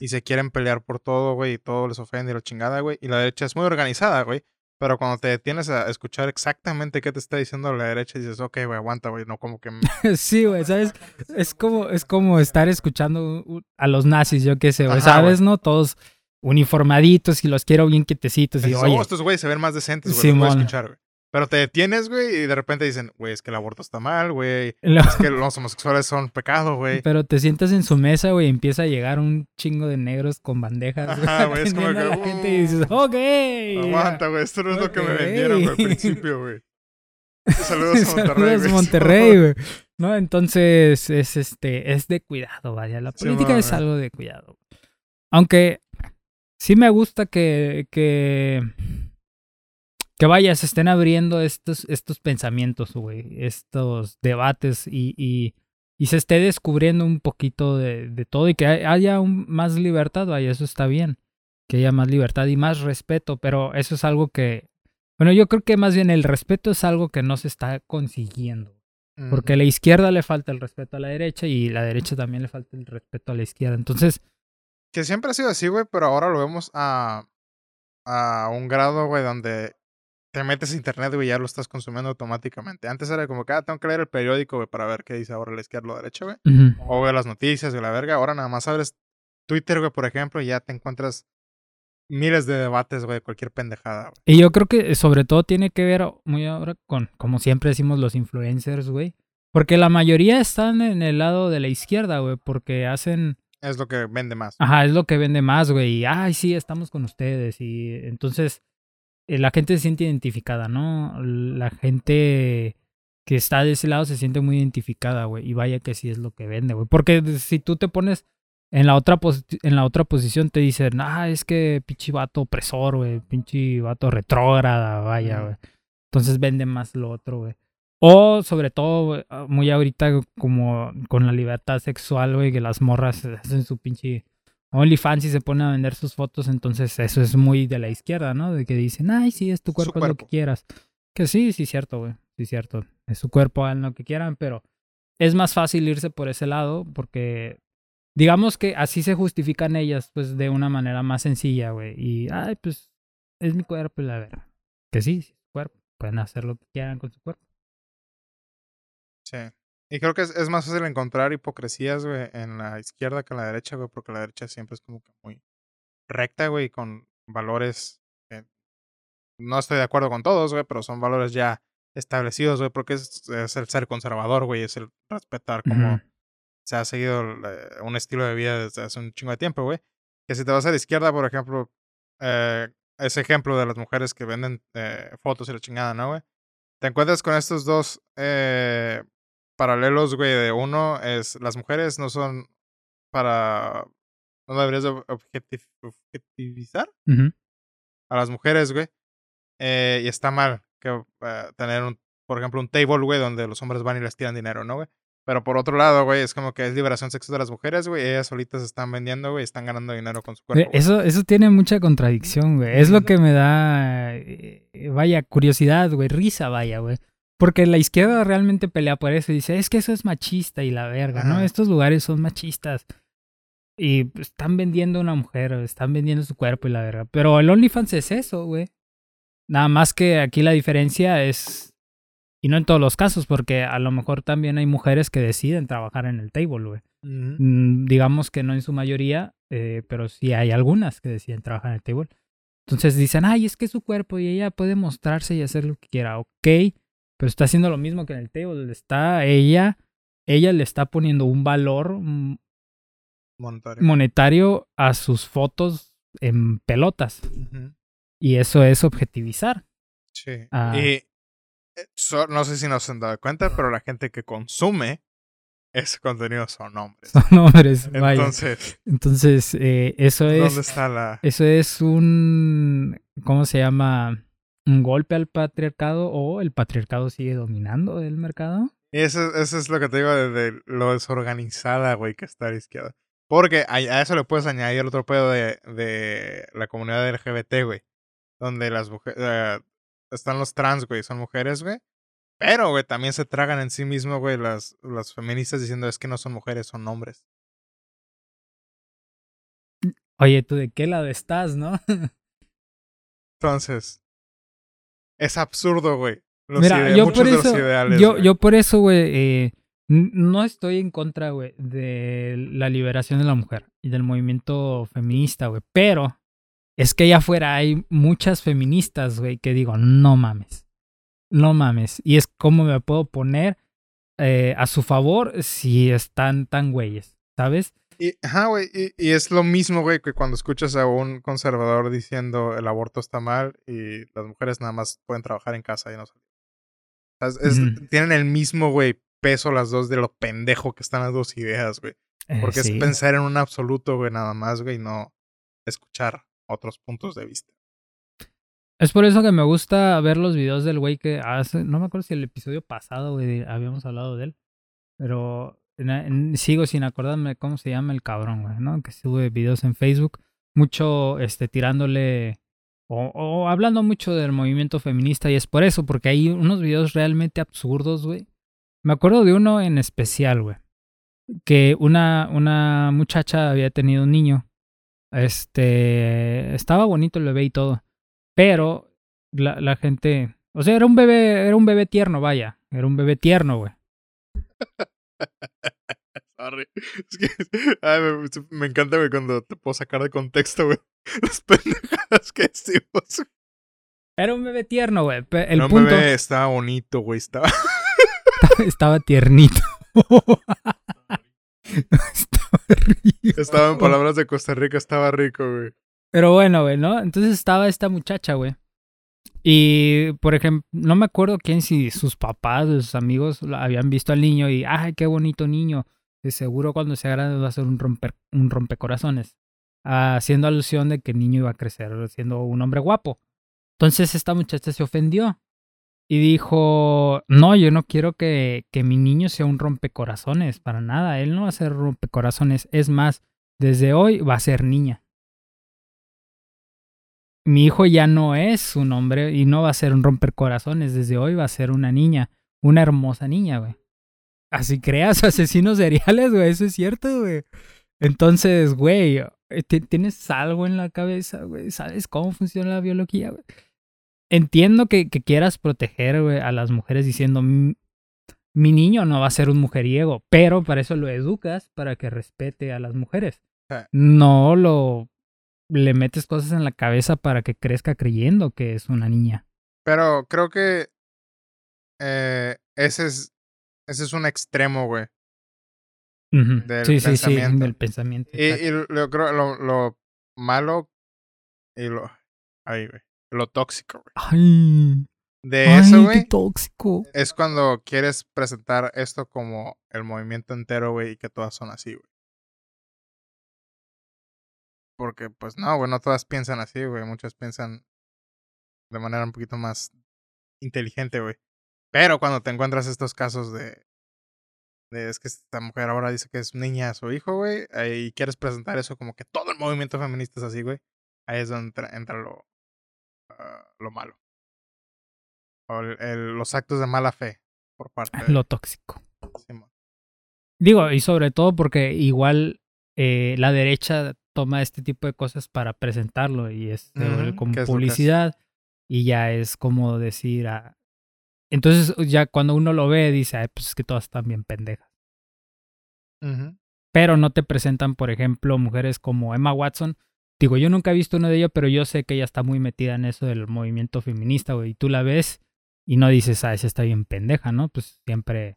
Y se quieren pelear por todo, güey, y todo les ofende y la chingada, güey. Y la derecha es muy organizada, güey. Pero cuando te detienes a escuchar exactamente qué te está diciendo la derecha, dices, ok, güey, aguanta, güey, no como que... *laughs* Sí, güey, ¿sabes? Es como, es como estar escuchando a los nazis, yo qué sé, güey, ¿sabes? ¿No? Todos uniformaditos y los quiero bien quietecitos. Y dices, oye, oh, estos güeyes se ven más decentes, güey, a Simón. escuchar, güey. Pero te detienes, güey, y de repente dicen, güey, es que el aborto está mal, güey. lo- Es que los homosexuales son pecado, güey. pero te sientas en su mesa, güey, y empieza a llegar un chingo de negros con bandejas. Ajá, güey, *laughs* es como que, la gente y dices, uh, ok. Aguanta, güey, esto no es lo que me vendieron, güey, al *laughs* principio, güey. Saludos a *laughs* Monterrey, Saludos. Monterrey, güey. No, entonces es este, es de cuidado, vaya. La Sí, política ma, es güey. algo de cuidado. Aunque sí me gusta que, que, que vaya, se estén abriendo estos, estos pensamientos, güey, estos debates y, y, y se esté descubriendo un poquito de, de todo y que hay- haya un- más libertad, vaya, eso está bien. Que haya más libertad y más respeto, pero eso es algo que, bueno, yo creo que más bien el respeto es algo que no se está consiguiendo. Porque a la izquierda le falta el respeto a la derecha y la derecha también le falta el respeto a la izquierda. Entonces, Que siempre ha sido así, güey, pero ahora lo vemos a, a un grado, güey, donde te metes a internet, güey, y ya lo estás consumiendo automáticamente. Antes era como que, ah, tengo que leer el periódico, güey, para ver qué dice ahora la izquierda o la derecha, güey. O ver las noticias, güey, la verga. Ahora nada más abres Twitter, güey, por ejemplo, y ya te encuentras miles de debates, güey, de cualquier pendejada, güey. y yo creo que sobre todo tiene que ver muy ahora con, como siempre decimos, los influencers, güey. Porque la mayoría están en el lado de la izquierda, güey, porque hacen... Es lo que vende más. Ajá, es lo que vende más, güey. Y, ay, sí, estamos con ustedes. Y entonces eh, la gente se siente identificada, ¿no? La gente que está de ese lado se siente muy identificada, güey. Y vaya que sí es lo que vende, güey. Porque si tú te pones en la otra, en la otra posición, te dicen, ah, es que pinche vato opresor, güey. Pinche vato retrógrada, vaya, güey. Entonces vende más lo otro, güey. O sobre todo, muy ahorita como con la libertad sexual, güey, que las morras hacen su pinche OnlyFans y se ponen a vender sus fotos, entonces eso es muy de la izquierda, ¿no? De que dicen, ay, sí, es tu cuerpo, es lo que quieras. Que sí, sí, cierto, güey. Sí, cierto. Es su cuerpo, hagan lo que quieran, pero es más fácil irse por ese lado porque digamos que así se justifican ellas, pues de una manera más sencilla, güey. Y, ay, pues es mi cuerpo la verdad. Que sí, sí, su cuerpo. Pueden hacer lo que quieran con su cuerpo. Sí. Y creo que es, es más fácil encontrar hipocresías, güey, en la izquierda que en la derecha, güey, porque la derecha siempre es como que muy recta, güey, con valores que no estoy de acuerdo con todos, güey, pero son valores ya establecidos, güey, porque es, es, el ser conservador, güey, es el respetar como se ha seguido eh, un estilo de vida desde hace un chingo de tiempo, güey. Que si te vas a la izquierda, por ejemplo, eh, ese ejemplo de las mujeres que venden eh, fotos y la chingada, ¿no, güey? Te encuentras con estos dos eh, paralelos, güey, de uno es las mujeres no son para... No deberías objetivizar a las mujeres, güey. Eh, y está mal que uh, tener, un, por ejemplo, un table, güey, donde los hombres van y les tiran dinero, ¿no, güey? Pero por otro lado, güey, es como que es liberación sexual de las mujeres, güey. Ellas solitas están vendiendo, güey, están ganando dinero con su cuerpo. Eso, eso tiene mucha contradicción, güey. Es lo que me da, eh, vaya, curiosidad, güey, risa, vaya, güey. Porque la izquierda realmente pelea por eso y dice, es que eso es machista y la verga, ¿no? Estos lugares son machistas. Y pues, están vendiendo una mujer, están vendiendo su cuerpo y la verga. Pero el OnlyFans es eso, güey. Nada más que aquí la diferencia es, y no en todos los casos, porque a lo mejor también hay mujeres que deciden trabajar en el table, güey. Mm, digamos que no en su mayoría, eh, pero sí hay algunas que deciden trabajar en el table. Entonces dicen, ay, es que es su cuerpo y ella puede mostrarse y hacer lo que quiera. Ok, pero está haciendo lo mismo que en el table. Está ella, ella le está poniendo un valor monetario, monetario a sus fotos en pelotas. Y eso es objetivizar. Sí. Ah. Y so, no sé si nos han dado cuenta, pero la gente que consume ese contenido son hombres. *laughs* Son hombres, vaya. Entonces, Entonces eh, eso es. ¿dónde está la...? Eso es un. ¿Cómo se llama? Un golpe al patriarcado o el patriarcado sigue dominando el mercado. Y eso, eso es lo que te digo de, lo desorganizada, güey, que está a la izquierda. Porque a, a, eso le puedes añadir el otro pedo de, de la comunidad LGBT, güey. Donde las mujeres. Uh, están los trans, güey, son mujeres, güey. Pero, güey, también se tragan en sí mismo, güey, las, las feministas diciendo es que no son mujeres, son hombres. Oye, ¿tú de qué lado estás, no? *laughs* Entonces, es absurdo, güey. Mira, yo por, eso, ideales, yo, yo por eso, güey, eh, no estoy en contra, güey, de la liberación de la mujer y del movimiento feminista, güey. Pero es que allá afuera hay muchas feministas, güey, que digo, no mames. No mames. Y es como me puedo poner eh, a su favor si están tan güeyes, ¿sabes? Y, ajá, güey, y, y, es lo mismo, güey, que cuando escuchas a un conservador diciendo el aborto está mal y las mujeres nada más pueden trabajar en casa y no salir. Es, mm. Tienen el mismo, güey, peso las dos de lo pendejo que están las dos ideas, güey. Porque eh, sí. es pensar en un absoluto, güey, nada más, güey, no escuchar otros puntos de vista. Es por eso que me gusta ver los videos del güey que hace, no me acuerdo si el episodio pasado, güey, habíamos hablado de él, pero sigo sin acordarme cómo se llama el cabrón, güey, ¿no? Que sube videos en Facebook, mucho, este, tirándole o, o, hablando mucho del movimiento feminista y es por eso, porque hay unos videos realmente absurdos, güey. Me acuerdo de uno en especial, güey, que una, una muchacha había tenido un niño este, estaba bonito el bebé y todo. Pero la, la gente, o sea, era un bebé, era un bebé tierno, vaya. Era un bebé tierno, güey. *laughs* *laughs* Sorry. Es que ay, me, me, encanta, güey, cuando te puedo sacar de contexto, güey. *laughs* Las pendejadas que decimos. Era un bebé tierno, güey. El no, punto. bebé estaba bonito, güey. Estaba. *laughs* estaba, tiernito. estaba rico. Estaba en palabras de Costa Rica, estaba rico, güey. Pero bueno, güey, ¿no? Entonces estaba esta muchacha, güey. Y, por ejemplo, no me acuerdo quién, si sus papás o sus amigos habían visto al niño y, ay, qué bonito niño. De seguro cuando sea grande va a ser un, romper, un rompecorazones. Haciendo alusión de que el niño iba a crecer siendo un hombre guapo. Entonces esta muchacha se ofendió y dijo, no, yo no quiero que, que mi niño sea un rompecorazones, para nada. Él no va a ser rompecorazones. Es más, desde hoy va a ser niña mi hijo ya no es un hombre y no va a ser un romper corazones. Desde hoy va a ser una niña, una hermosa niña, güey. Así creas *laughs* asesinos seriales, güey, eso es cierto, güey. Entonces, güey, eh, tienes algo en la cabeza, güey. ¿Sabes cómo funciona la biología, güey? Entiendo que, que quieras proteger, güey, a las mujeres diciendo, mi niño no va a ser un mujeriego, pero para eso lo educas, para que respete a las mujeres. No lo le metes cosas en la cabeza para que crezca creyendo que es una niña. Pero creo que eh, ese es ese es un extremo, güey. del sí, sí, sí, del pensamiento. Y, lo, lo, lo, malo y lo, ay, güey, lo tóxico, güey. Ay, de eso, güey. tóxico. Es cuando quieres presentar esto como el movimiento entero, güey, y que todas son así, güey. Porque, pues no, güey, no todas piensan así, güey. Muchas piensan de manera un poquito más inteligente, güey. Pero cuando te encuentras estos casos de, de es que esta mujer ahora dice que es niña a su hijo, güey, y quieres presentar eso como que todo el movimiento feminista es así, güey, ahí es donde entra, lo, ah, lo malo. O el, los actos de mala fe por parte de... Lo tóxico. Digo, y sobre todo porque igual eh, la derecha toma este tipo de cosas para presentarlo y es como publicidad y ya es como decir ah, entonces ya cuando uno lo ve dice pues es que todas están bien pendejas pero no te presentan por ejemplo mujeres como Emma Watson. Digo yo nunca he visto uno de ellos pero yo sé que ella está muy metida en eso del movimiento feminista güey y tú la ves y no dices ah esa está bien pendeja no pues siempre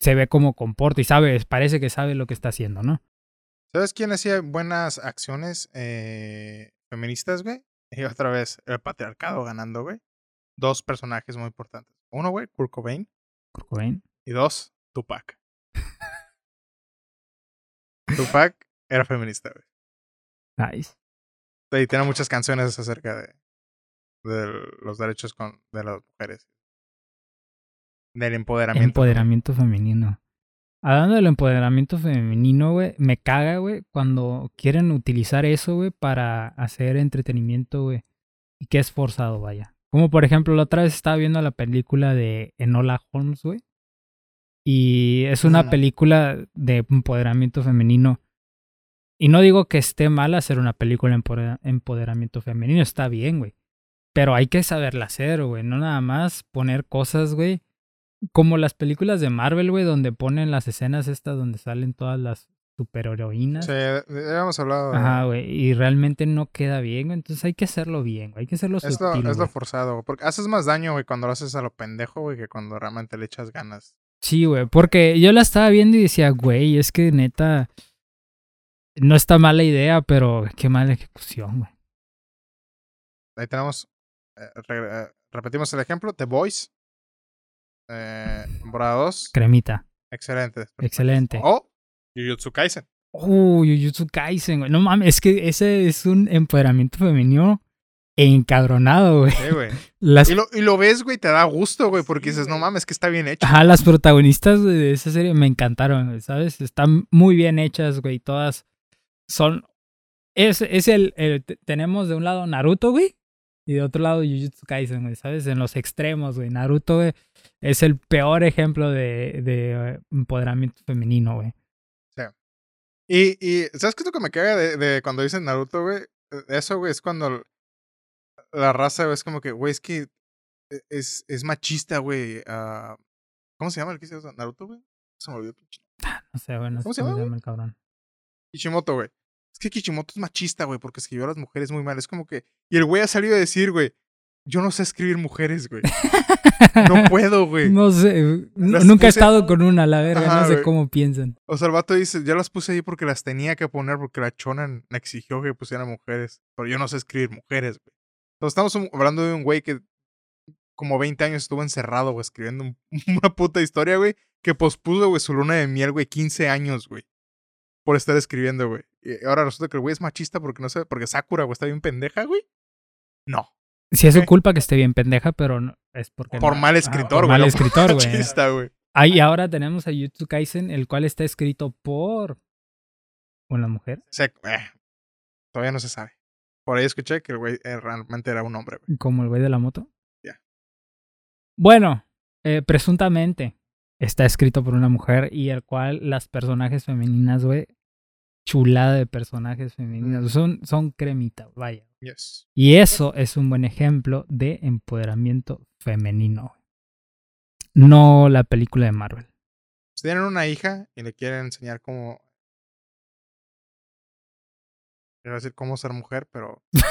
se ve cómo comporta y sabe parece que sabe lo que está haciendo no ¿Sabes quién hacía buenas acciones eh, feministas, güey? Y otra vez, el patriarcado ganando, güey. Dos personajes muy importantes. Uno, güey, Kurt Cobain. Kurt Cobain. Y dos, Tupac. Tupac era feminista, güey. Nice. Y tiene muchas canciones acerca de, de los derechos con, de las mujeres. Del empoderamiento. Empoderamiento femenino. Hablando del empoderamiento femenino, güey, me caga, güey, cuando quieren utilizar eso, güey, para hacer entretenimiento, güey. Y que es forzado, vaya. Como por ejemplo, la otra vez estaba viendo la película de Enola Holmes, güey. Y es una película de empoderamiento femenino. Y no digo que esté mal hacer una película de empoderamiento femenino, está bien, güey. Pero hay que saberla hacer, güey. No nada más poner cosas, güey, como las películas de Marvel, güey, donde ponen las escenas estas donde salen todas las superheroínas. Sí, ya hemos hablado. Ajá, güey. Y realmente no queda bien, güey. Entonces hay que hacerlo bien, güey. Hay que hacerlo es lo, es lo forzado, Porque haces más daño, güey, cuando lo haces a lo pendejo, güey, que cuando realmente le echas ganas. Sí, güey. Porque yo la estaba viendo y decía, güey, es que neta. No está mala idea, pero qué mala ejecución, güey. Ahí tenemos. Eh, eh, repetimos el ejemplo: The Voice eh, temporada 2. Cremita. Excelente. Excelente. O Jujutsu Kaisen. Uh, Jujutsu Kaisen, güey. No mames, es que ese es un empoderamiento femenino encadronado, güey. Sí, güey. *laughs* Y, lo, ves, güey, te da gusto, güey, porque dices, no mames, que está bien hecho. Ajá, las protagonistas de esa serie me encantaron, ¿sabes? Están muy bien hechas, güey. Todas son. Es, es el, el. Tenemos de un lado Naruto, güey. Y de otro lado Jujutsu Kaisen, güey, ¿sabes? En los extremos, güey. Naruto, güey, es el peor ejemplo de, de eh, empoderamiento femenino, güey. Sí. Y, y, ¿sabes qué es lo que me caga de, de cuando dicen Naruto, güey? E, eso, güey, es cuando la raza, güey, es como que, güey, es que e, es, es machista, güey. Uh, ¿Cómo se llama el que hizo Naruto, güey? Se me olvidó. Ah, no sé, güey, no ¿Cómo se llama, el cabrón. Kishimoto, güey. Es que Kishimoto es machista, güey, porque escribió a las mujeres muy mal. Es como que. Y el güey ha salido a decir, güey, yo no sé escribir mujeres, güey. *laughs* No puedo, güey. No sé, Las nunca he estado con una, la verga, Ajá, no sé güey. cómo piensan. O sea, el vato dice, yo las puse ahí porque las tenía que poner porque la chona me exigió que pusieran mujeres. Pero yo no sé escribir mujeres, güey. Entonces estamos hablando de un güey que como 20 años estuvo encerrado, güey, escribiendo un- *laughs* una puta historia, güey, que pospuso, güey, su luna de miel, güey, 15 años, güey. Por estar escribiendo, güey. Y ahora resulta que el güey es machista porque no sé, porque Sakura, güey, está bien pendeja, güey. No. Si es su culpa que esté bien pendeja, pero no, es porque... Por no- mal ah, escritor, güey. mal no por escritor, *laughs* güey. Ah, y ahora tenemos a Jutsu Kaisen, el cual está escrito por una mujer, O sea, eh, todavía no se sabe. Por ahí escuché que el güey eh, realmente era un hombre, güey. como el güey de la moto. Ya. Bueno, eh, presuntamente está escrito por una mujer y el cual las personajes femeninas, güey, chulada de personajes femeninas, Mm. son, son cremita, vaya. Yes. Y eso es un buen ejemplo de empoderamiento femenino. No la película de Marvel. Si tienen una hija y le quieren enseñar cómo. A decir cómo ser mujer, pero. *laughs*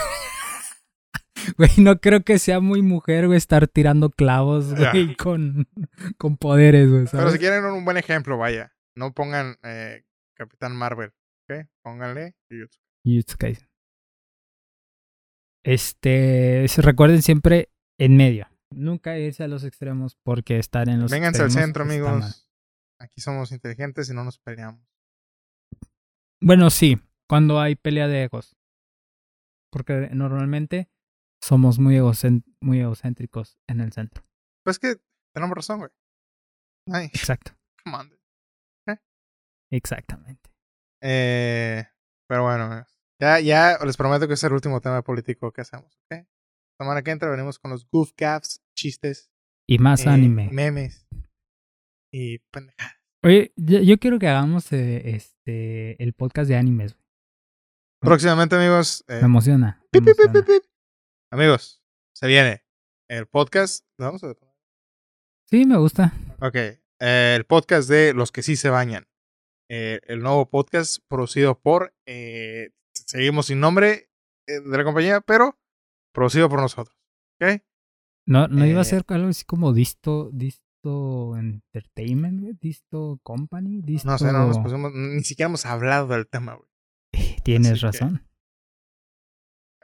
Güey, no creo que sea muy mujer, güey, estar tirando clavos, güey, con, con poderes, güey, Pero si quieren un buen ejemplo, vaya. No pongan eh, Capitán Marvel, ¿ok? Pónganle Jujutsu. Jujutsu Kaisen. Este, recuerden siempre en medio. Nunca irse a los extremos porque estar en los Vénganse al extremos centro, está amigos. mal. Aquí somos inteligentes y no nos peleamos. Bueno, sí, cuando hay pelea de egos. Porque normalmente somos muy, egocéntricos en el centro. Pues que tenemos razón, güey. Ay, Exacto. *laughs* come on. Exactamente. Eh, pero bueno. Ya, ya les prometo que es el último tema político que hacemos, ¿ok? Semana que entra venimos con los goof gaffs, chistes, Y más eh, anime. memes y pendejadas. Oye, yo, yo quiero que hagamos eh, este el podcast de animes. Próximamente, amigos. eh, Me emociona. me pip, emociona. pip, pip. Amigos, se viene el podcast. ¿lo vamos a Sí, me gusta. Ok. el podcast de Los que sí se bañan. Eh, el nuevo podcast producido por. eh, seguimos sin nombre eh, de la compañía, pero producido por nosotros. ¿Ok? No, no iba a ser algo así como Disto, Disto Entertainment, güey? Disto Company, Disto... No sé, no nos pusimos. Ni siquiera hemos hablado del tema, güey. *laughs* Tienes así que- razón.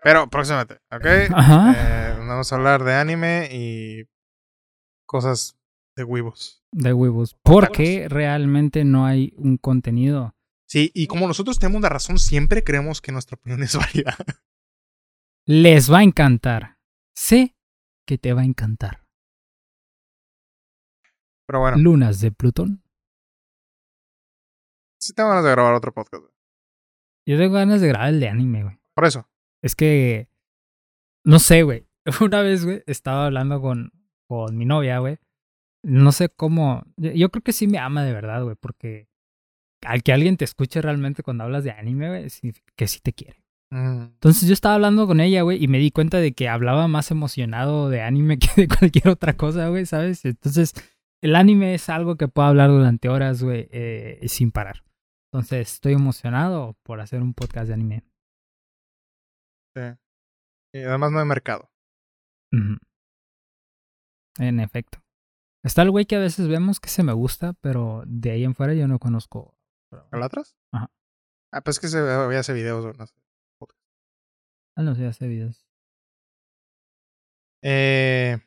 Pero próximamente, ¿ok? Ajá. Eh, vamos a hablar de anime y cosas de huevos. De huevos. Porque realmente no hay un contenido. Sí, y como nosotros tenemos la razón, siempre creemos que nuestra opinión es *laughs* válida. Les va a encantar. Sé que te va a encantar. Pero bueno, Lunas de Plutón. sí tengo ganas de grabar otro podcast. güey. Yo tengo ganas de grabar el de anime, güey. Por eso. Es que. No sé, güey. *laughs* Una vez, güey, estaba hablando con, con mi novia, güey. No sé cómo. Yo, creo que sí me ama de verdad, güey, porque al que alguien te escuche realmente cuando hablas de anime, güey, significa que sí te quiere. Mm, Entonces yo estaba hablando con ella, güey, y me di cuenta de que hablaba más emocionado de anime *laughs* que de cualquier otra cosa, güey, ¿sabes? Entonces, el anime es algo que puedo hablar durante horas, güey, eh, sin parar. Entonces, estoy emocionado por hacer un podcast de anime. sí. Y además no hay mercado. En efecto. Está el güey que a veces vemos que se me gusta, pero de ahí en fuera yo no conozco. ¿Alatras? Ajá. Ah, pues es que se veía hace videos. o No sé. Ah, no sé, hace videos. Eh,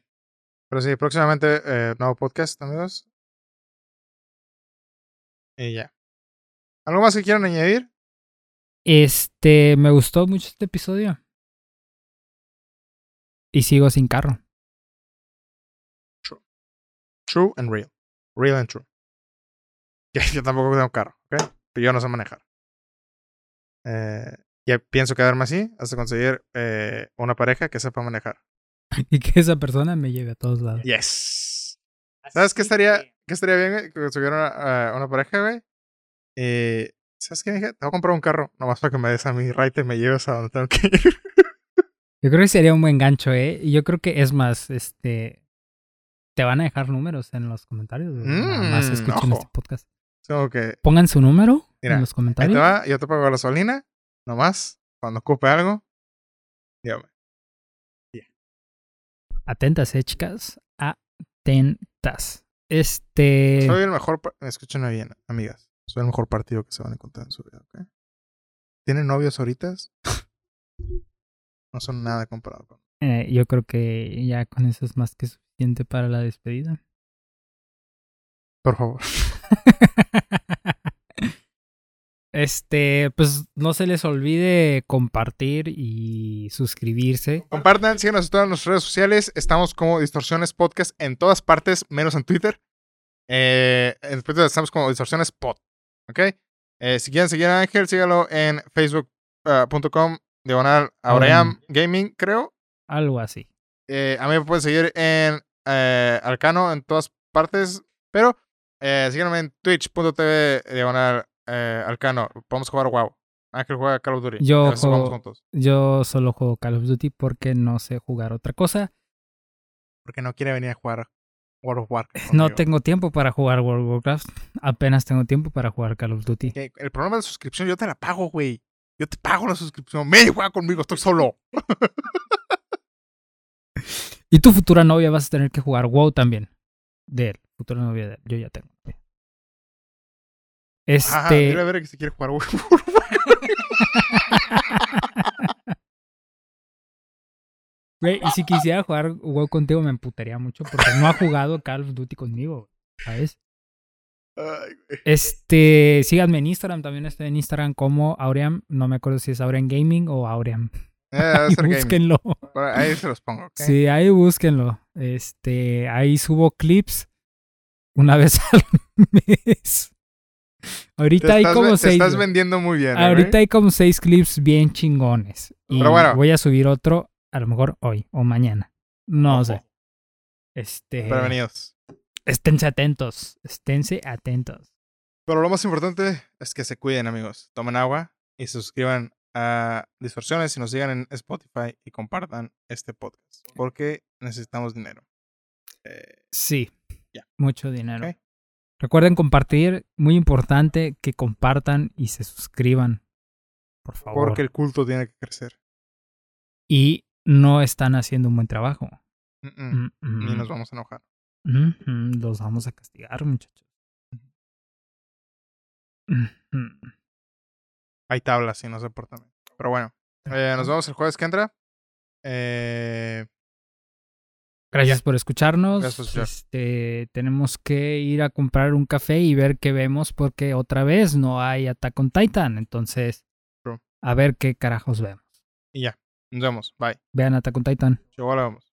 pero sí, próximamente eh, nuevo podcast, amigos. Y ya. ¿Algo más que quieran añadir? Este, me gustó mucho este episodio. Y sigo sin carro. True and real. Real and true. *laughs* Que yo tampoco tengo carro, ¿ok? Pero yo no sé manejar. Eh, ya pienso quedarme así hasta conseguir eh, una pareja que sepa manejar. *laughs* Y que esa persona me lleve a todos lados. Yes. ¿Sabes qué estaría, qué estaría bien, güey? Que consiguiera una, eh, una pareja, güey. Eh, ¿Sabes qué, mija? Te voy a comprar un carro, nomás para que me des a mi ride y me lleves a donde tengo que ir. Yo creo que sería un buen gancho, ¿eh? Y yo creo que es más, este. Te van a dejar números en los comentarios. Nada más Mm, escuchen ojo. este podcast. Que. Pongan su número Mira, en los Ahí comentarios. te va, yo te pago gasolina, nomás. Cuando ocupe algo, dígame. Atentas, eh, chicas. atentas. Este. Soy el mejor. Escúchenme bien, amigas. Soy el mejor partido que se van a encontrar en su vida, ¿ok? ¿Tienen novios ahorita? *laughs* no son nada comparado con. Eh, yo creo que ya con eso es más que suficiente para la despedida. Por favor. *laughs* Este, pues no se les olvide compartir y suscribirse. Compartan, síganos en todas nuestras redes sociales. Estamos como Distorsiones Podcast en todas partes, menos en Twitter. Eh, en Twitter estamos como Distorsiones Pod. ¿Ok? Eh, si quieren seguir a Ángel, sígalo en facebook.com, diagonal Auream Gaming, creo. Algo así. Eh, a mí me pueden seguir en eh, Arcano en todas partes, pero eh, síganme en twitch.tv diagonal eh, Arcano. Podemos jugar WoW. Ángel juega Call of Duty. Yo juego- juntos. Yo solo juego Call of Duty porque no sé jugar otra cosa. Porque no quiere venir a jugar World of Warcraft. No conmigo. tengo tiempo para jugar World of Warcraft. Apenas tengo tiempo para jugar Call of Duty. El problema de la suscripción, yo te la pago, güey. Yo te pago la suscripción. Me juega conmigo, estoy solo. *laughs* Y tu futura novia vas a tener que jugar WoW también. De él. Futura novia de él. Yo ya tengo. novia. Ah, Este. dile a ver que si quiere jugar WoW. *laughs* Güey, y si quisiera jugar WoW contigo me emputaría mucho porque no ha jugado Call of Duty conmigo, ¿sabes? Ay, güey. Este, síganme en Instagram, también estoy en Instagram como Auream, no me acuerdo si es Auream Gaming o Auream. Eh, *laughs* búsquenlo. Ahí se los pongo, ¿ok? Sí, ahí búsquenlo. Este, ahí subo clips una *laughs* vez al mes. Te Ahorita hay estás, como te seis. estás vendiendo muy bien. ¿eh, Ahorita hay como seis clips bien chingones. Y Pero bueno. voy a subir otro, a lo mejor hoy o mañana. No Ojo. sé. Este. Prevenidos. Esténse atentos. Esténse atentos. Pero lo más importante es que se cuiden, amigos. Tomen agua y se suscriban a Distorsiones y nos sigan en Spotify y compartan este podcast. Porque necesitamos dinero. Eh, Sí. Mucho dinero. Recuerden compartir. Muy importante que compartan y se suscriban. Por favor. porque el culto tiene que crecer. Y no están haciendo un buen trabajo. Mm, mm. Mm, mm. Ni nos vamos a enojar. Los vamos a castigar, muchachos. Hay tablas y no se portan bien. Pero bueno, eh, nos vemos el jueves que entra. Eh, Gracias por escucharnos. Gracias por escuchar. Este, tenemos que ir a comprar un café y ver qué vemos porque otra vez no hay Attack on Titan. Entonces, True. a ver qué carajos vemos. y ya. Nos vemos. Bye. Vean Attack on Titan. Chau, hola, vamos.